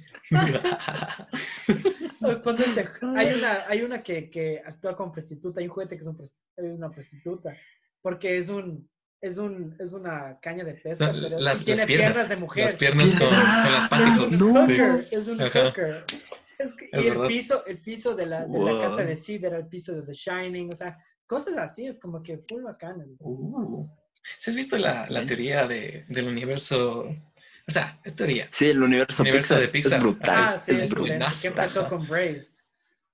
Cuando se- hay una, hay una que, que actúa como prostituta, hay un juguete que es, un es una prostituta, porque es un, es un, es una caña de pesca, No, pero las- tiene las piernas, piernas, de mujer. Las piernas con, con las Es panticles. un No. hooker, es un Ajá. hooker. Es que- Es y el piso, el piso de la, de la casa de Sid era el piso de The Shining, o sea, cosas así, es como que full bacanas. Uh. ¿Sí has visto la, la teoría de, del universo? O sea, es teoría. Sí, el universo, Universo Pixar, de Pixar. es brutal. Ah, sí, es es brutal. empezó ajá. con Brave.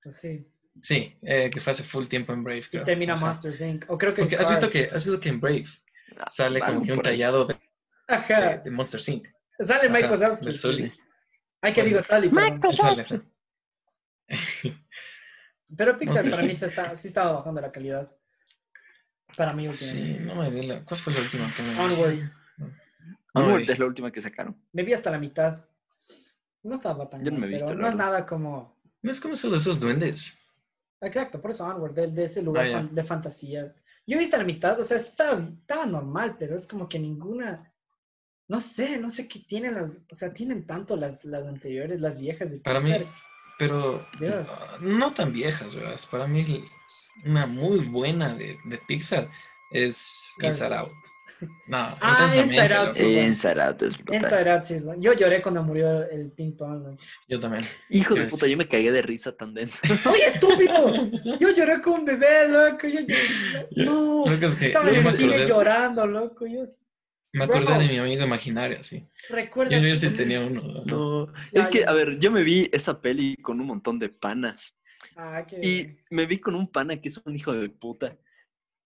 Sí. Sí, eh, que fue hace full tiempo en Brave. Y termina Ajá. Monsters Inc. O creo que Porque has visto que, has visto que en Brave Ah, sale como que un tallado de, de, Ajá. de Inc. Sale Mike Wazowski. del Sully. Hay que digo Sully, sale, ajá. [LAUGHS] Pero Pixar para mí se está, sí estaba bajando la calidad. Para mí Sí, últimamente. no me di la... ¿Cuál fue la última que me Onward. Onward es la última que sacaron. Me vi hasta la mitad. No estaba tan Yo no mal, me he pero visto, la no es nada como... No es como eso de esos duendes. Exacto, por eso Onward, de, de ese lugar Ah, fan- de fantasía. Yo he visto la mitad, o sea, estaba, estaba normal, pero es como que ninguna... No sé, no sé qué tienen las... O sea, tienen tanto las, las anteriores, las viejas de Para mí, Pixar. Pero no tan viejas, ¿verdad? Para mí una muy buena de, de Pixar es Inside 2. Out. No, Ah, Inside Out, sí, bueno. Inside Out es brutal. Inside Out, sí, es bueno. Yo lloré cuando murió el ping pong. ¿no? Yo también. Hijo de puta, yo me cagué de risa tan denso. [LAUGHS] ¡Oye, estúpido! Yo lloré con un bebé, loco. Yo lloré. No, Creo que es que estaba yo en el cine llorando, loco. Yo me acordé Bro. de mi amigo imaginario, sí. recuerdo. Yo, yo sí tenía uno. ¿no? No, Ya, es que, ya. a ver, yo me vi esa peli con un montón de panas. Ah, que... Y me vi con un pana que es un hijo de puta.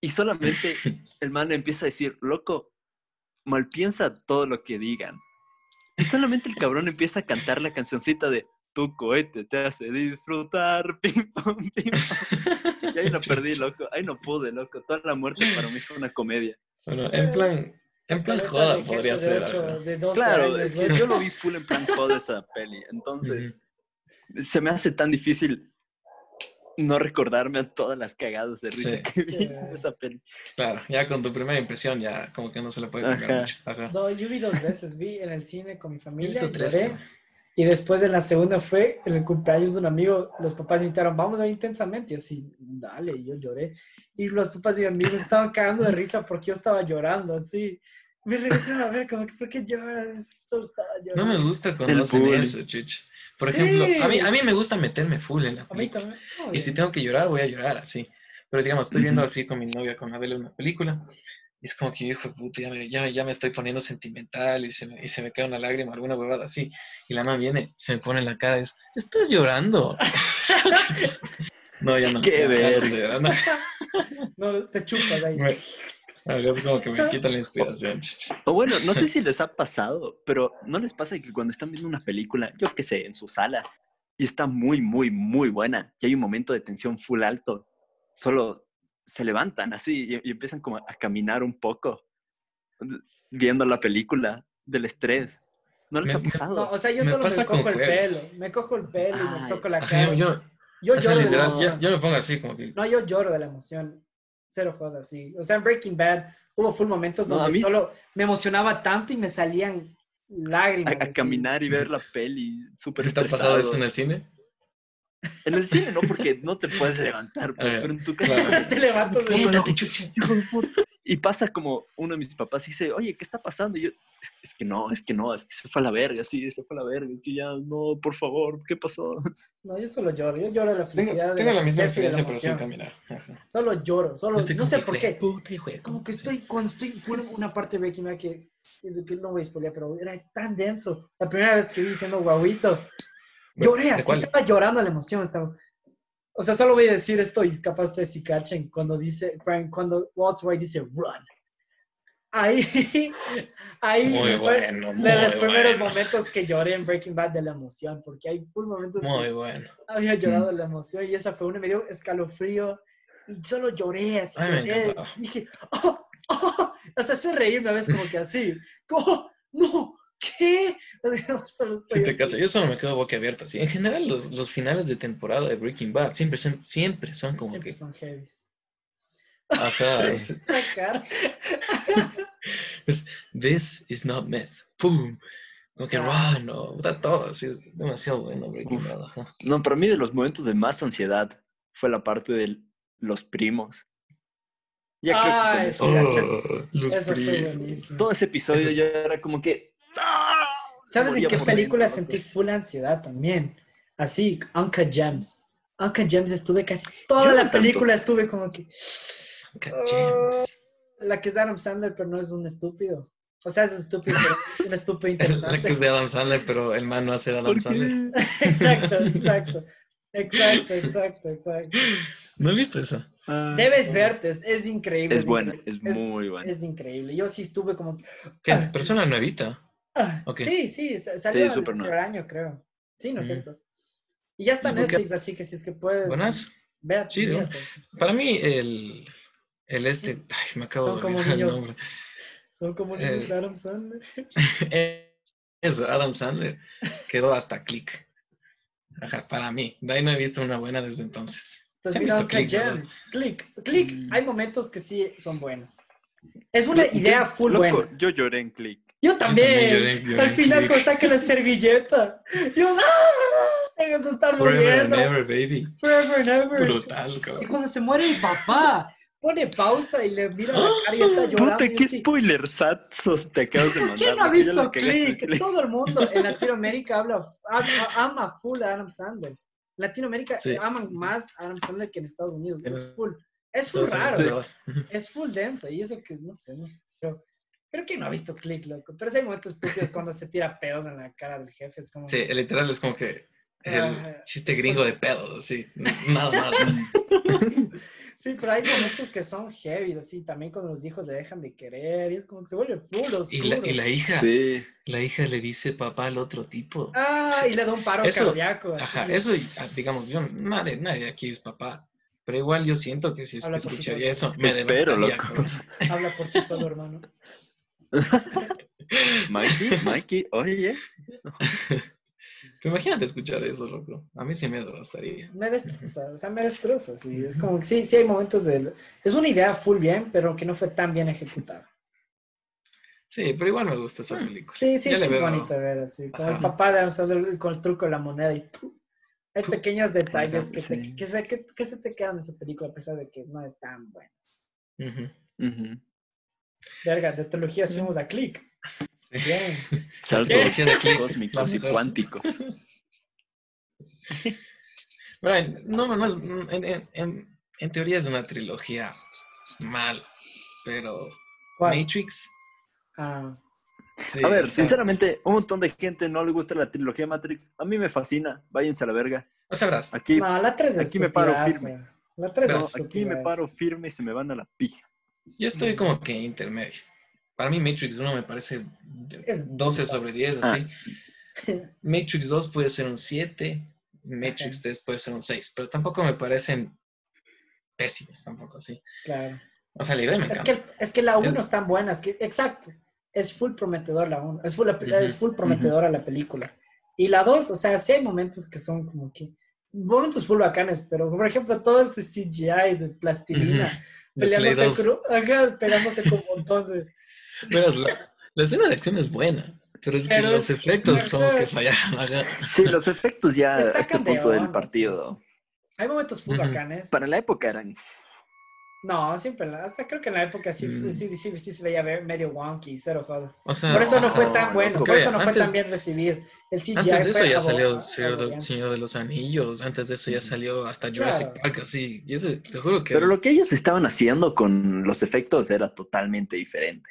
Y solamente [LAUGHS] el man empieza a decir, loco, malpiensa todo lo que digan. Y solamente el cabrón empieza a cantar la cancioncita de Tu cohete te hace disfrutar, [LAUGHS] pim pam, pim pam. Y ahí no [LAUGHS] perdí, loco. Ahí no pude, loco. Toda la muerte para mí fue una comedia. Bueno, en plan, en plan joda podría de ser. ocho- ajá. de 12 Claro, años, es que yo lo vi full en plan joda esa [LAUGHS] peli. Entonces, se me hace tan difícil no recordarme a todas las cagadas de risa Sí. que vi en esa peli. Claro, ya con tu primera impresión ya como que no se le puede cambiar Ajá. mucho. Ajá. No, yo vi dos veces, vi en el cine con mi He familia, visto tres. lloré, ¿no? Y después en la segunda fue en el cumpleaños de un amigo, los papás me invitaron, vamos a ver intensamente, y yo así, dale, y yo lloré, y los papás y amigos estaban cagando de risa porque yo estaba llorando, así, me regresaron a ver como que, ¿por qué lloras? Estaba No llorando. me gusta cuando El hacen eso, chuch. Por Sí. ejemplo, a mí, a mí me gusta meterme full en la A mí película. también. no, Y si tengo que llorar, voy a llorar así. Pero digamos, estoy viendo [LAUGHS] así con mi novia, con Abel, una película. Y es como que yo, hijo de puta, ya me, ya, ya me estoy poniendo sentimental y se, me, y se me cae una lágrima, alguna huevada así. Y la mamá viene, se me pone en la cara, es, ¿estás llorando? [LAUGHS] no, ya no. Qué ya no llorando. [LAUGHS] No, te chupas ahí. Me- así como que me quita la inspiración. O bueno, no sé si les ha pasado, pero ¿no les pasa que cuando están viendo una película, yo qué sé, en su sala, y está muy, muy, muy buena, y hay un momento de tensión full alto, solo se levantan así y, y empiezan como a caminar un poco, viendo la película del estrés? ¿No les Me- ha pasado? No, o sea, yo Me solo me cojo el pelo, juegos. me cojo el pelo y me Ay, toco la cara. yo, yo, Yo lloro de la emoción. yo, yo me pongo así como que... No, yo lloro de la emoción. Cero jodas, sí. O sea, en Breaking Bad hubo full momentos No, donde mí- solo me emocionaba tanto y me salían lágrimas. a, a caminar y ver la peli súper ¿Te ha pasado eso en el cine? En el cine no, porque no te puedes [LAUGHS] levantar, pues, Ah, pero en tu casa... claro. [LAUGHS] Te levantas [LAUGHS] de puta. Y pasa como uno de mis papás y dice, oye, ¿qué está pasando? Y yo, es, es que no, es que no, es que se fue a la verga, sí, se fue a la verga, es que ya, no, por favor, ¿qué pasó? No, yo solo lloro. Yo lloro de la Tengo, felicidad. de tengo la misma experiencia, pero sin caminar. Ajá. Solo lloro. Solo, no sé por qué. Es como que estoy, cuando estoy, fue una parte de Breaking Bad que, que no voy a spoilear, pero era tan denso. La primera vez que vi diciendo guauito, lloré, ¿De así estaba llorando la emoción. Estaba... O sea, solo voy a decir esto y capaz ustedes sí cachen cuando dice, cuando Walter White dice run. Ahí, [LAUGHS] ahí Muy fue bueno, muy de los primeros bueno. momentos que lloré en Breaking Bad de la emoción, porque hay full momentos Muy que bueno. había llorado de la emoción y esa fue una, me dio escalofrío y solo lloré, así Ay, lloré. Dije, oh, oh, [LAUGHS] hasta hace reírme a veces como que así, como, no, ¿qué? [LAUGHS] Solo estoy Sí, te cacho. Yo solo me quedo boca abierta. Sí, en general, los, los finales de temporada de Breaking Bad siempre son, siempre son como Siempre que. son heavies. Ajá. [LAUGHS] Sí. Sacar. [LAUGHS] es, This is not meth. ¡Pum! Como que, Ah, wow, no, da todo. así, es demasiado bueno Breaking Uf. Bad. Ajá. No, para mí de los momentos de más ansiedad fue la parte de los primos. Ya creo que con eso sí. Oh, los Eso fue buenísimo. todo ese episodio es- ya era como que... ¡ah! ¿Sabes en qué película dentro, sentí full ansiedad también? Así, Uncle Gems. Uncle Gems estuve casi toda Yo no la tanto. película estuve como que... Ah, James. La que es Adam Sandler, pero no es un estúpido. O sea, es estúpido, pero es un estúpido [LAUGHS] Es la interesante. que es de Adam Sandler, pero el man no hace de Adam ¿Por Sandler. [LAUGHS] exacto, exacto. Exacto, exacto, exacto. No he visto eso. Ah, Debes verte, es, es increíble. Es buena, increíble. es muy buena. Es increíble. Yo sí estuve como que... ¿Qué? Persona nuevita. Ah, Ok. Sí, sí, sa- salió el primer nueva. año, creo. Sí, ¿no es Ujú. cierto? Y ya está Sí, Netflix, así que si es que puedes... Buenas. Vea, Sí. Para mí, el, el este. Ay, me acabo Son de como olvidar el niños. nombre. Son como Eh, niños de Adam Sandler. [LAUGHS] Eso, Adam Sandler. Quedó hasta click. Ajá, para mí. De ahí no he visto una buena desde entonces. Entonces, Sí mira, Click. Click, click. Mm. Hay momentos que sí son buenos. Es una idea full loco, buena. Yo lloré en Click. Yo también también. lloré- lloré Al final, cuando saca la servilleta. Yo, ¡ah! Ellos están Forever and muriendo. ever, baby. Forever and ever. Brutal, Y cabrón. cuando se muere el papá. pone pausa y le mira la cara y está llorando. Puta, y qué así, spoilersazos te acabas de ¿Por mandar. qué no ha visto Click? Todo el mundo en [LAUGHS] Latinoamérica habla, ama, ama full a Adam Sandler. Latinoamérica Sí. aman más a Adam Sandler que en Estados Unidos. Es full. Es full raro. [LAUGHS] Es full denso. Y eso que no sé, no sé. Pero, que no ha visto Click, loco. Pero hay momentos estúpidos cuando se tira pedos en la cara del jefe. Es como. Sí, literal es como que el Ah, chiste gringo de pedos, así. Nada más. [LAUGHS] Sí, pero hay momentos que son heavy, así también cuando los hijos le dejan de querer y es como que se vuelve full oscuro. Y la, y la hija, Sí. la hija le dice papá al otro tipo. Ah, y le da un paro Eso- cardíaco. así. Ajá, eso, ah, digamos, yo, nadie, nadie aquí es papá. Pero igual yo siento que si es que escucharía eso, me Espero, loco. Habla por ti solo, hermano. Mikey, Mikey, oye. Pero imagínate escuchar eso, loco. A mí sí me devastaría. Me destroza, o sea, me destroza, sí. Es como que sí, sí hay momentos de... Es una idea full bien, pero que no fue tan bien ejecutada. Sí, pero igual me gusta esa película. Sí, sí, Ya sí, es veo. bonito ver así. Como el Ajá. papá de Adam Sandler con el truco de la moneda y ¡pum! Hay pequeños detalles que, te, Sí. que, se, que, que se te quedan de esa película a pesar de que no es tan buena. Ujú. Ujú. Verga, de trilogías fuimos a Click. Bien. Saltos Trilogía de cósmicos y cuánticos. Brian, no, no, no es- en, en- en- en teoría es una trilogía mal, pero ¿Cuál? Matrix. Ah, sí, A ver, o sea, sinceramente, un montón de gente no le gusta la trilogía Matrix. A mí me fascina. Váyanse a la verga. No sabrás. Aquí, no, la 3 es aquí me paro firme. La 3 Pero es aquí me paro firme y se me van a la pija. Yo estoy como que intermedio. Para mí Matrix 1 me parece de- Es 12 brutal. sobre 10, Ah. así. [LAUGHS] Matrix 2 puede ser un 7, Matrix Ajá. 3 puede ser un 6, pero tampoco me parecen pésimos tampoco así. Claro. O sea, la idea me Es encanta. que, es que la 1 Es- es tan buena, es que, exacto, es full prometedor la 1, es full, Ujú, es full prometedora la película. Y la 2, o sea, sí hay momentos que son como que, momentos full bacanes, pero por ejemplo, todo ese CGI de plastilina, De Play peleándose, 2. cru- ajá, pegándose con un montón de... Verás, la, la escena de acción es buena, pero es que Pero los es- efectos son los que fallaron. ajá. Sí, los efectos ya a este de punto del partido. Hay momentos full bacanes. Para la época eran. No, siempre, hasta creo que en la época sí, Mm. sí, sí, sí se veía ver- medio wonky, cero. O sea, Por eso no fue tan bueno, loco. por eso no Antes- fue tan bien recibido. El CGI Antes de eso ya salió Señor. Señor de los Anillos, antes de eso ya salió hasta Jurassic Claro. Park, así. Y ese, te juro que. Pero lo que ellos estaban haciendo con los efectos era totalmente diferente.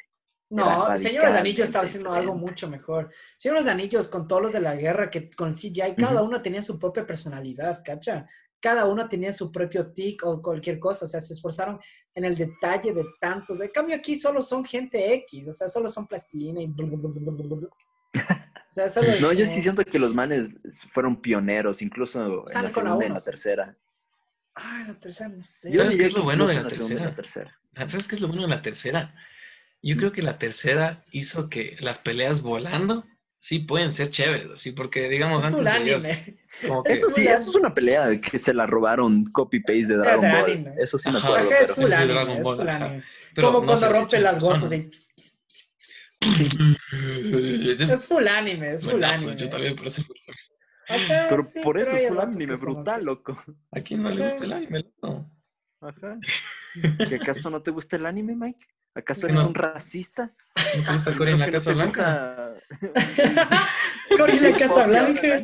No, Señor de los Anillos estaba haciendo algo mucho mejor. Señor de los Anillos, con todos los de la guerra, que con CGI, cada uno tenía su propia personalidad, ¿cacha? Cada uno tenía su propio tic o cualquier cosa, o sea, se esforzaron en el detalle de tantos. En cambio, aquí solo son gente X, o sea, solo son plastilina y. blu, blu, blu, blu, blu, blu. O sea, solo es No, yo sí siento que los manes fueron pioneros, incluso en la segunda y en la tercera. Ah, la tercera, no sé. Yo ¿Sabes qué es lo bueno de tercera? la tercera. Ah, ¿Sabes qué es lo bueno de la tercera? Yo creo que la tercera hizo que las peleas volando sí pueden ser chéveres, así, porque digamos Es antes full veías anime. como que- Eso sí, Full eso es una pelea que se la robaron copy-paste de de Dragon Ball. anime. Eso sí me acuerdo. Ajá, es pero- full anime, Dragon es Ball, full anime. pero Como no cuando rompe las gotas. y- Es full anime, es full buenazo, anime. yo también por eso. O sea, Pero sí, por eso pero hay es full anime brutal, loco. ¿A quién no le O sea, gusta el anime? loco? Ajá. [LAUGHS] ¿Que acaso no te gusta el anime, Mike? ¿Acaso eres no. un racista? ¿No te gusta [LAUGHS] Cory [LAUGHS] [LAUGHS] en la Casa Blanca? Cory la Casa Blanca.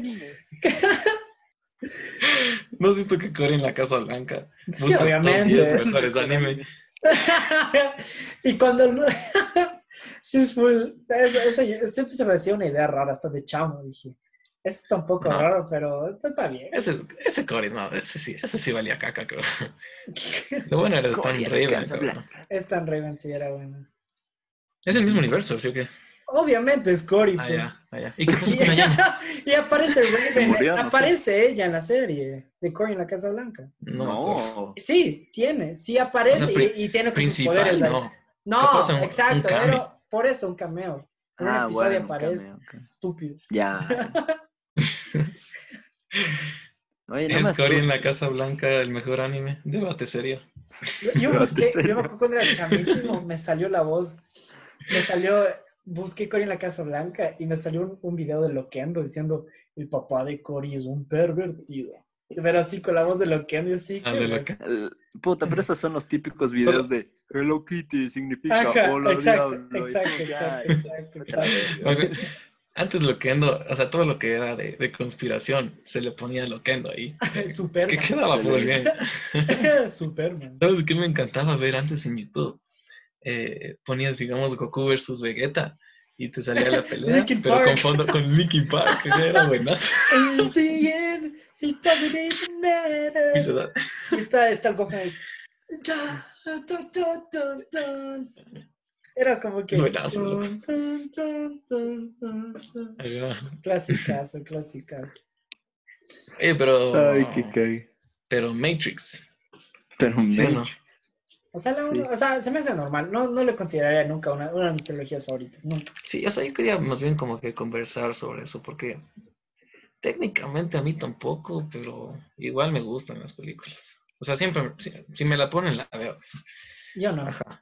¿No has visto que Cory en la Casa Blanca? Sí, Buscas top 10 obviamente. mejores anime. y cuando no- sí es full eso, siempre se me hacía una idea rara hasta de chamo dije eso está un poco No. raro pero está bien Ese, ese Cory, no, ese sí, ese sí valía caca, creo. [LAUGHS] Lo bueno era Stan Raven, Casa creo. Blanca. es tan Raven sí era bueno Es el mismo universo, ¿sí o qué? obviamente es Cory Ah, pues ya, ah, ya. ¿Y qué pasó [LAUGHS] y, con Ayana? [LAUGHS] y aparece Raven murió, no sé. aparece ella en la serie de Cory en la Casa Blanca No. No. sí tiene sí aparece O sea, pri- y, y tiene con sus poderes no. no un- un exacto pero por eso un cameo en un Ah, episodio bueno, aparece cameo, estúpido Ya. Oye, no me Es Cory en la asustes. Casa Blanca el mejor anime. Debate serio. Yo- busqué, yo me acuerdo cuando era chamísimo, me salió la voz, me salió, busqué Cory en la Casa Blanca y me salió un, un video de Loquendo diciendo, el papá de Cory es un pervertido. Pero así con la voz de Loquendo así. Ah, Puta, pero esos son los típicos videos de Hello Kitty significa Ajá, hola exacto, diablo", y exacto, como que, exacto, ay, exacto, vete a la exacto. verga. Antes Loquendo, o sea, todo lo que era de, de conspiración, se le ponía Loquendo ahí. [LAUGHS] Que Superman. quedaba muy bien. [LAUGHS] Superman. ¿Sabes qué me encantaba ver antes en YouTube? Eh, ponías, digamos, Goku versus Vegeta y te salía la pelea, pero Park. con fondo con Linkin Park, que era the end, it doesn't even matter. Está, está el Gohan Era como que. Buenazo. Clasicazo, clasicazo. Oye, pero. Ay, qué cague. Pero Matrix. Pero ¿Sí o no? O sea, la uno- o sea, se me hace normal. No, no le consideraría nunca una, una de mis trilogías favoritas. Nunca. Sí, o sea, yo quería más bien como que conversar sobre eso, porque técnicamente a mí tampoco, pero igual me gustan las películas. O sea, siempre, si, si me la ponen, la veo. Yo no. Ajá.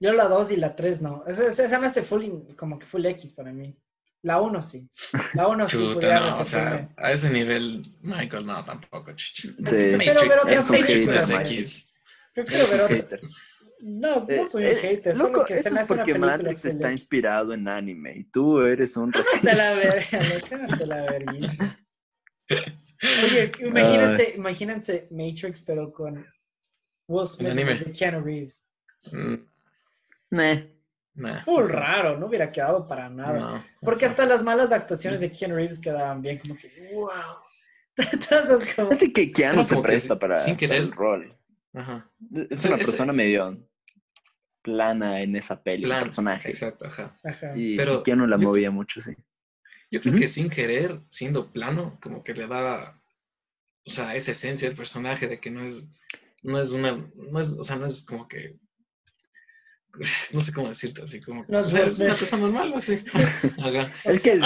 Yo la 2 y la 3 no. Esa me hace full, in- como que full X para mí. La 1 sí. La 1 sí pudiera no, o sea, a ese nivel, Michael, no, tampoco, chichi. Sí. Prefiero ver Es es. X. Prefiero ver un otra. No, no Eh, soy un eh, hater, loco, solo que se eso me es hace una porque película Matrix está inspirado en anime y tú eres un Cállate racista. la verga, loco, cállate la vergüenza. Oye, imagínense, imagínense Matrix, pero con Will Smith de Keanu Reeves. Mm, Nah. nah, Full raro, no hubiera quedado para nada. no. Porque hasta las malas actuaciones de Keanu Reeves quedaban bien, como que, wow. [LAUGHS] Entonces, como, Así que Keanu se que presta sin- para, para el rol. Ajá. Es una persona medio plana en esa peli, el Plan, personaje. Exacto, ajá. ajá. Y, Pero Keanu la yo- movía mucho, sí. Yo creo que sin querer, siendo plano, como que le da, o sea, esa esencia del personaje de que no es, no es una, no es, o sea, no es como que, [LAUGHS] no sé cómo decirte, así como que, No es es una Smith. persona normal, así. [LAUGHS] Es que [LAUGHS] es,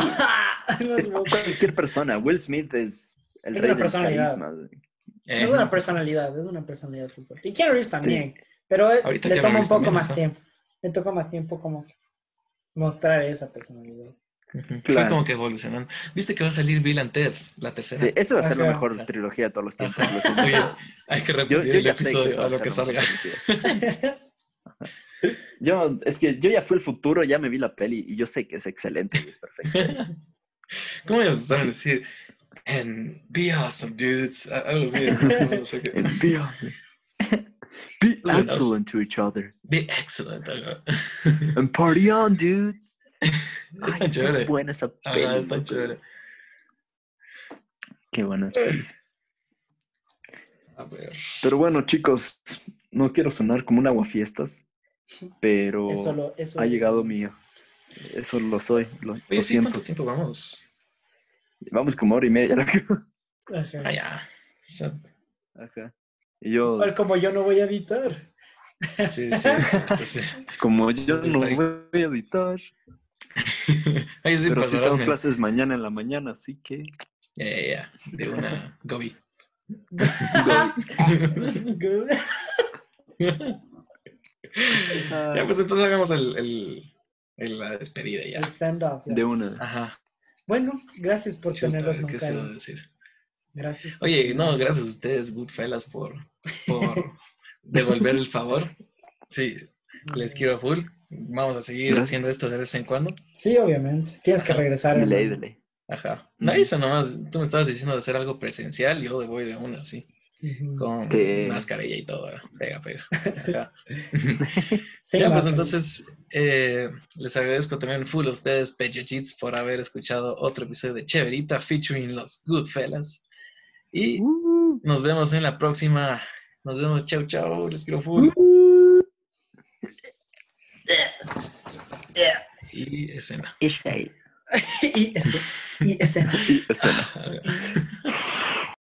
No es cualquier persona. Will Smith es el Es rey una del personalidad. carisma. Eh, Es una personalidad, es una personalidad fuerte. Y Keanu Reeves también, pero eh, Ahorita le toma un poco también, más ajá. tiempo. Le toca más tiempo como mostrar esa personalidad. ujú. Fue Claro. como que evolucionando. ¿Viste que va a salir Bill and Ted, la tercera? Sí, eso va a ser la Ajá. mejor trilogía de todos los tiempos. Lo. Oye, hay que Yo, repetir yo el sé que episodio a a lo que la salga. Yo, es que yo ya fui el futuro, ya me vi la peli y yo sé que es excelente y es perfecto. [LAUGHS] ¿Cómo ellos saben decir? And be awesome, dudes. Algo así. no [LAUGHS] sé. Be [LAUGHS] awesome. Be excellent to each other. Be excellent. And party on, dudes. Ay, Está está chévere. buena esa Ah, peli. está loco. chévere. Qué buena esa peli. A ver. Pero bueno, chicos, no quiero sonar como un aguafiestas, pero Eso lo, eso ha llegado mío. Eso lo soy, lo, Oye, lo sí, siento. ¿cuánto tiempo vamos? Vamos como hora y media. [LAUGHS] loco. Ajá. Ah, ya. O sea, Ajá. Y yo, Igual como yo no voy a editar. sí, sí. [LAUGHS] sí. como yo Está no ahí. voy a editar, [LAUGHS] Oye, sí, pero sí tengo clases mañana en la mañana, así que... Ya, ya, ya. De una Gobi. Good. Ya, pues entonces hagamos el, el, el- la despedida ya. El send off. ya. De una. Ajá. Bueno, gracias por Chuta, tenerlos, ¿qué se va a decir? Gracias. por Oye, no, tenernos. gracias a ustedes, Goodfellas, por, por devolver el favor. Sí, les quiero full. Vamos a seguir Gracias. haciendo esto de vez en cuando. Sí, obviamente. Tienes que regresar. De ley, hermano. de ley. Ajá. No hizo nomás, tú me estabas diciendo de hacer algo presencial, yo voy de una, sí. Con Sí. mascarilla y todo. Pega, pega. [LAUGHS] Sí, ya, pues entonces eh, les agradezco también full a ustedes, Pechechits, por haber escuchado otro episodio de Cheverita featuring los Goodfellas. Y Uh, nos vemos en la próxima. Nos vemos, chau, chau. Les quiero full. Y escena. y shade. [LAUGHS] y, ese, y escena. [LAUGHS]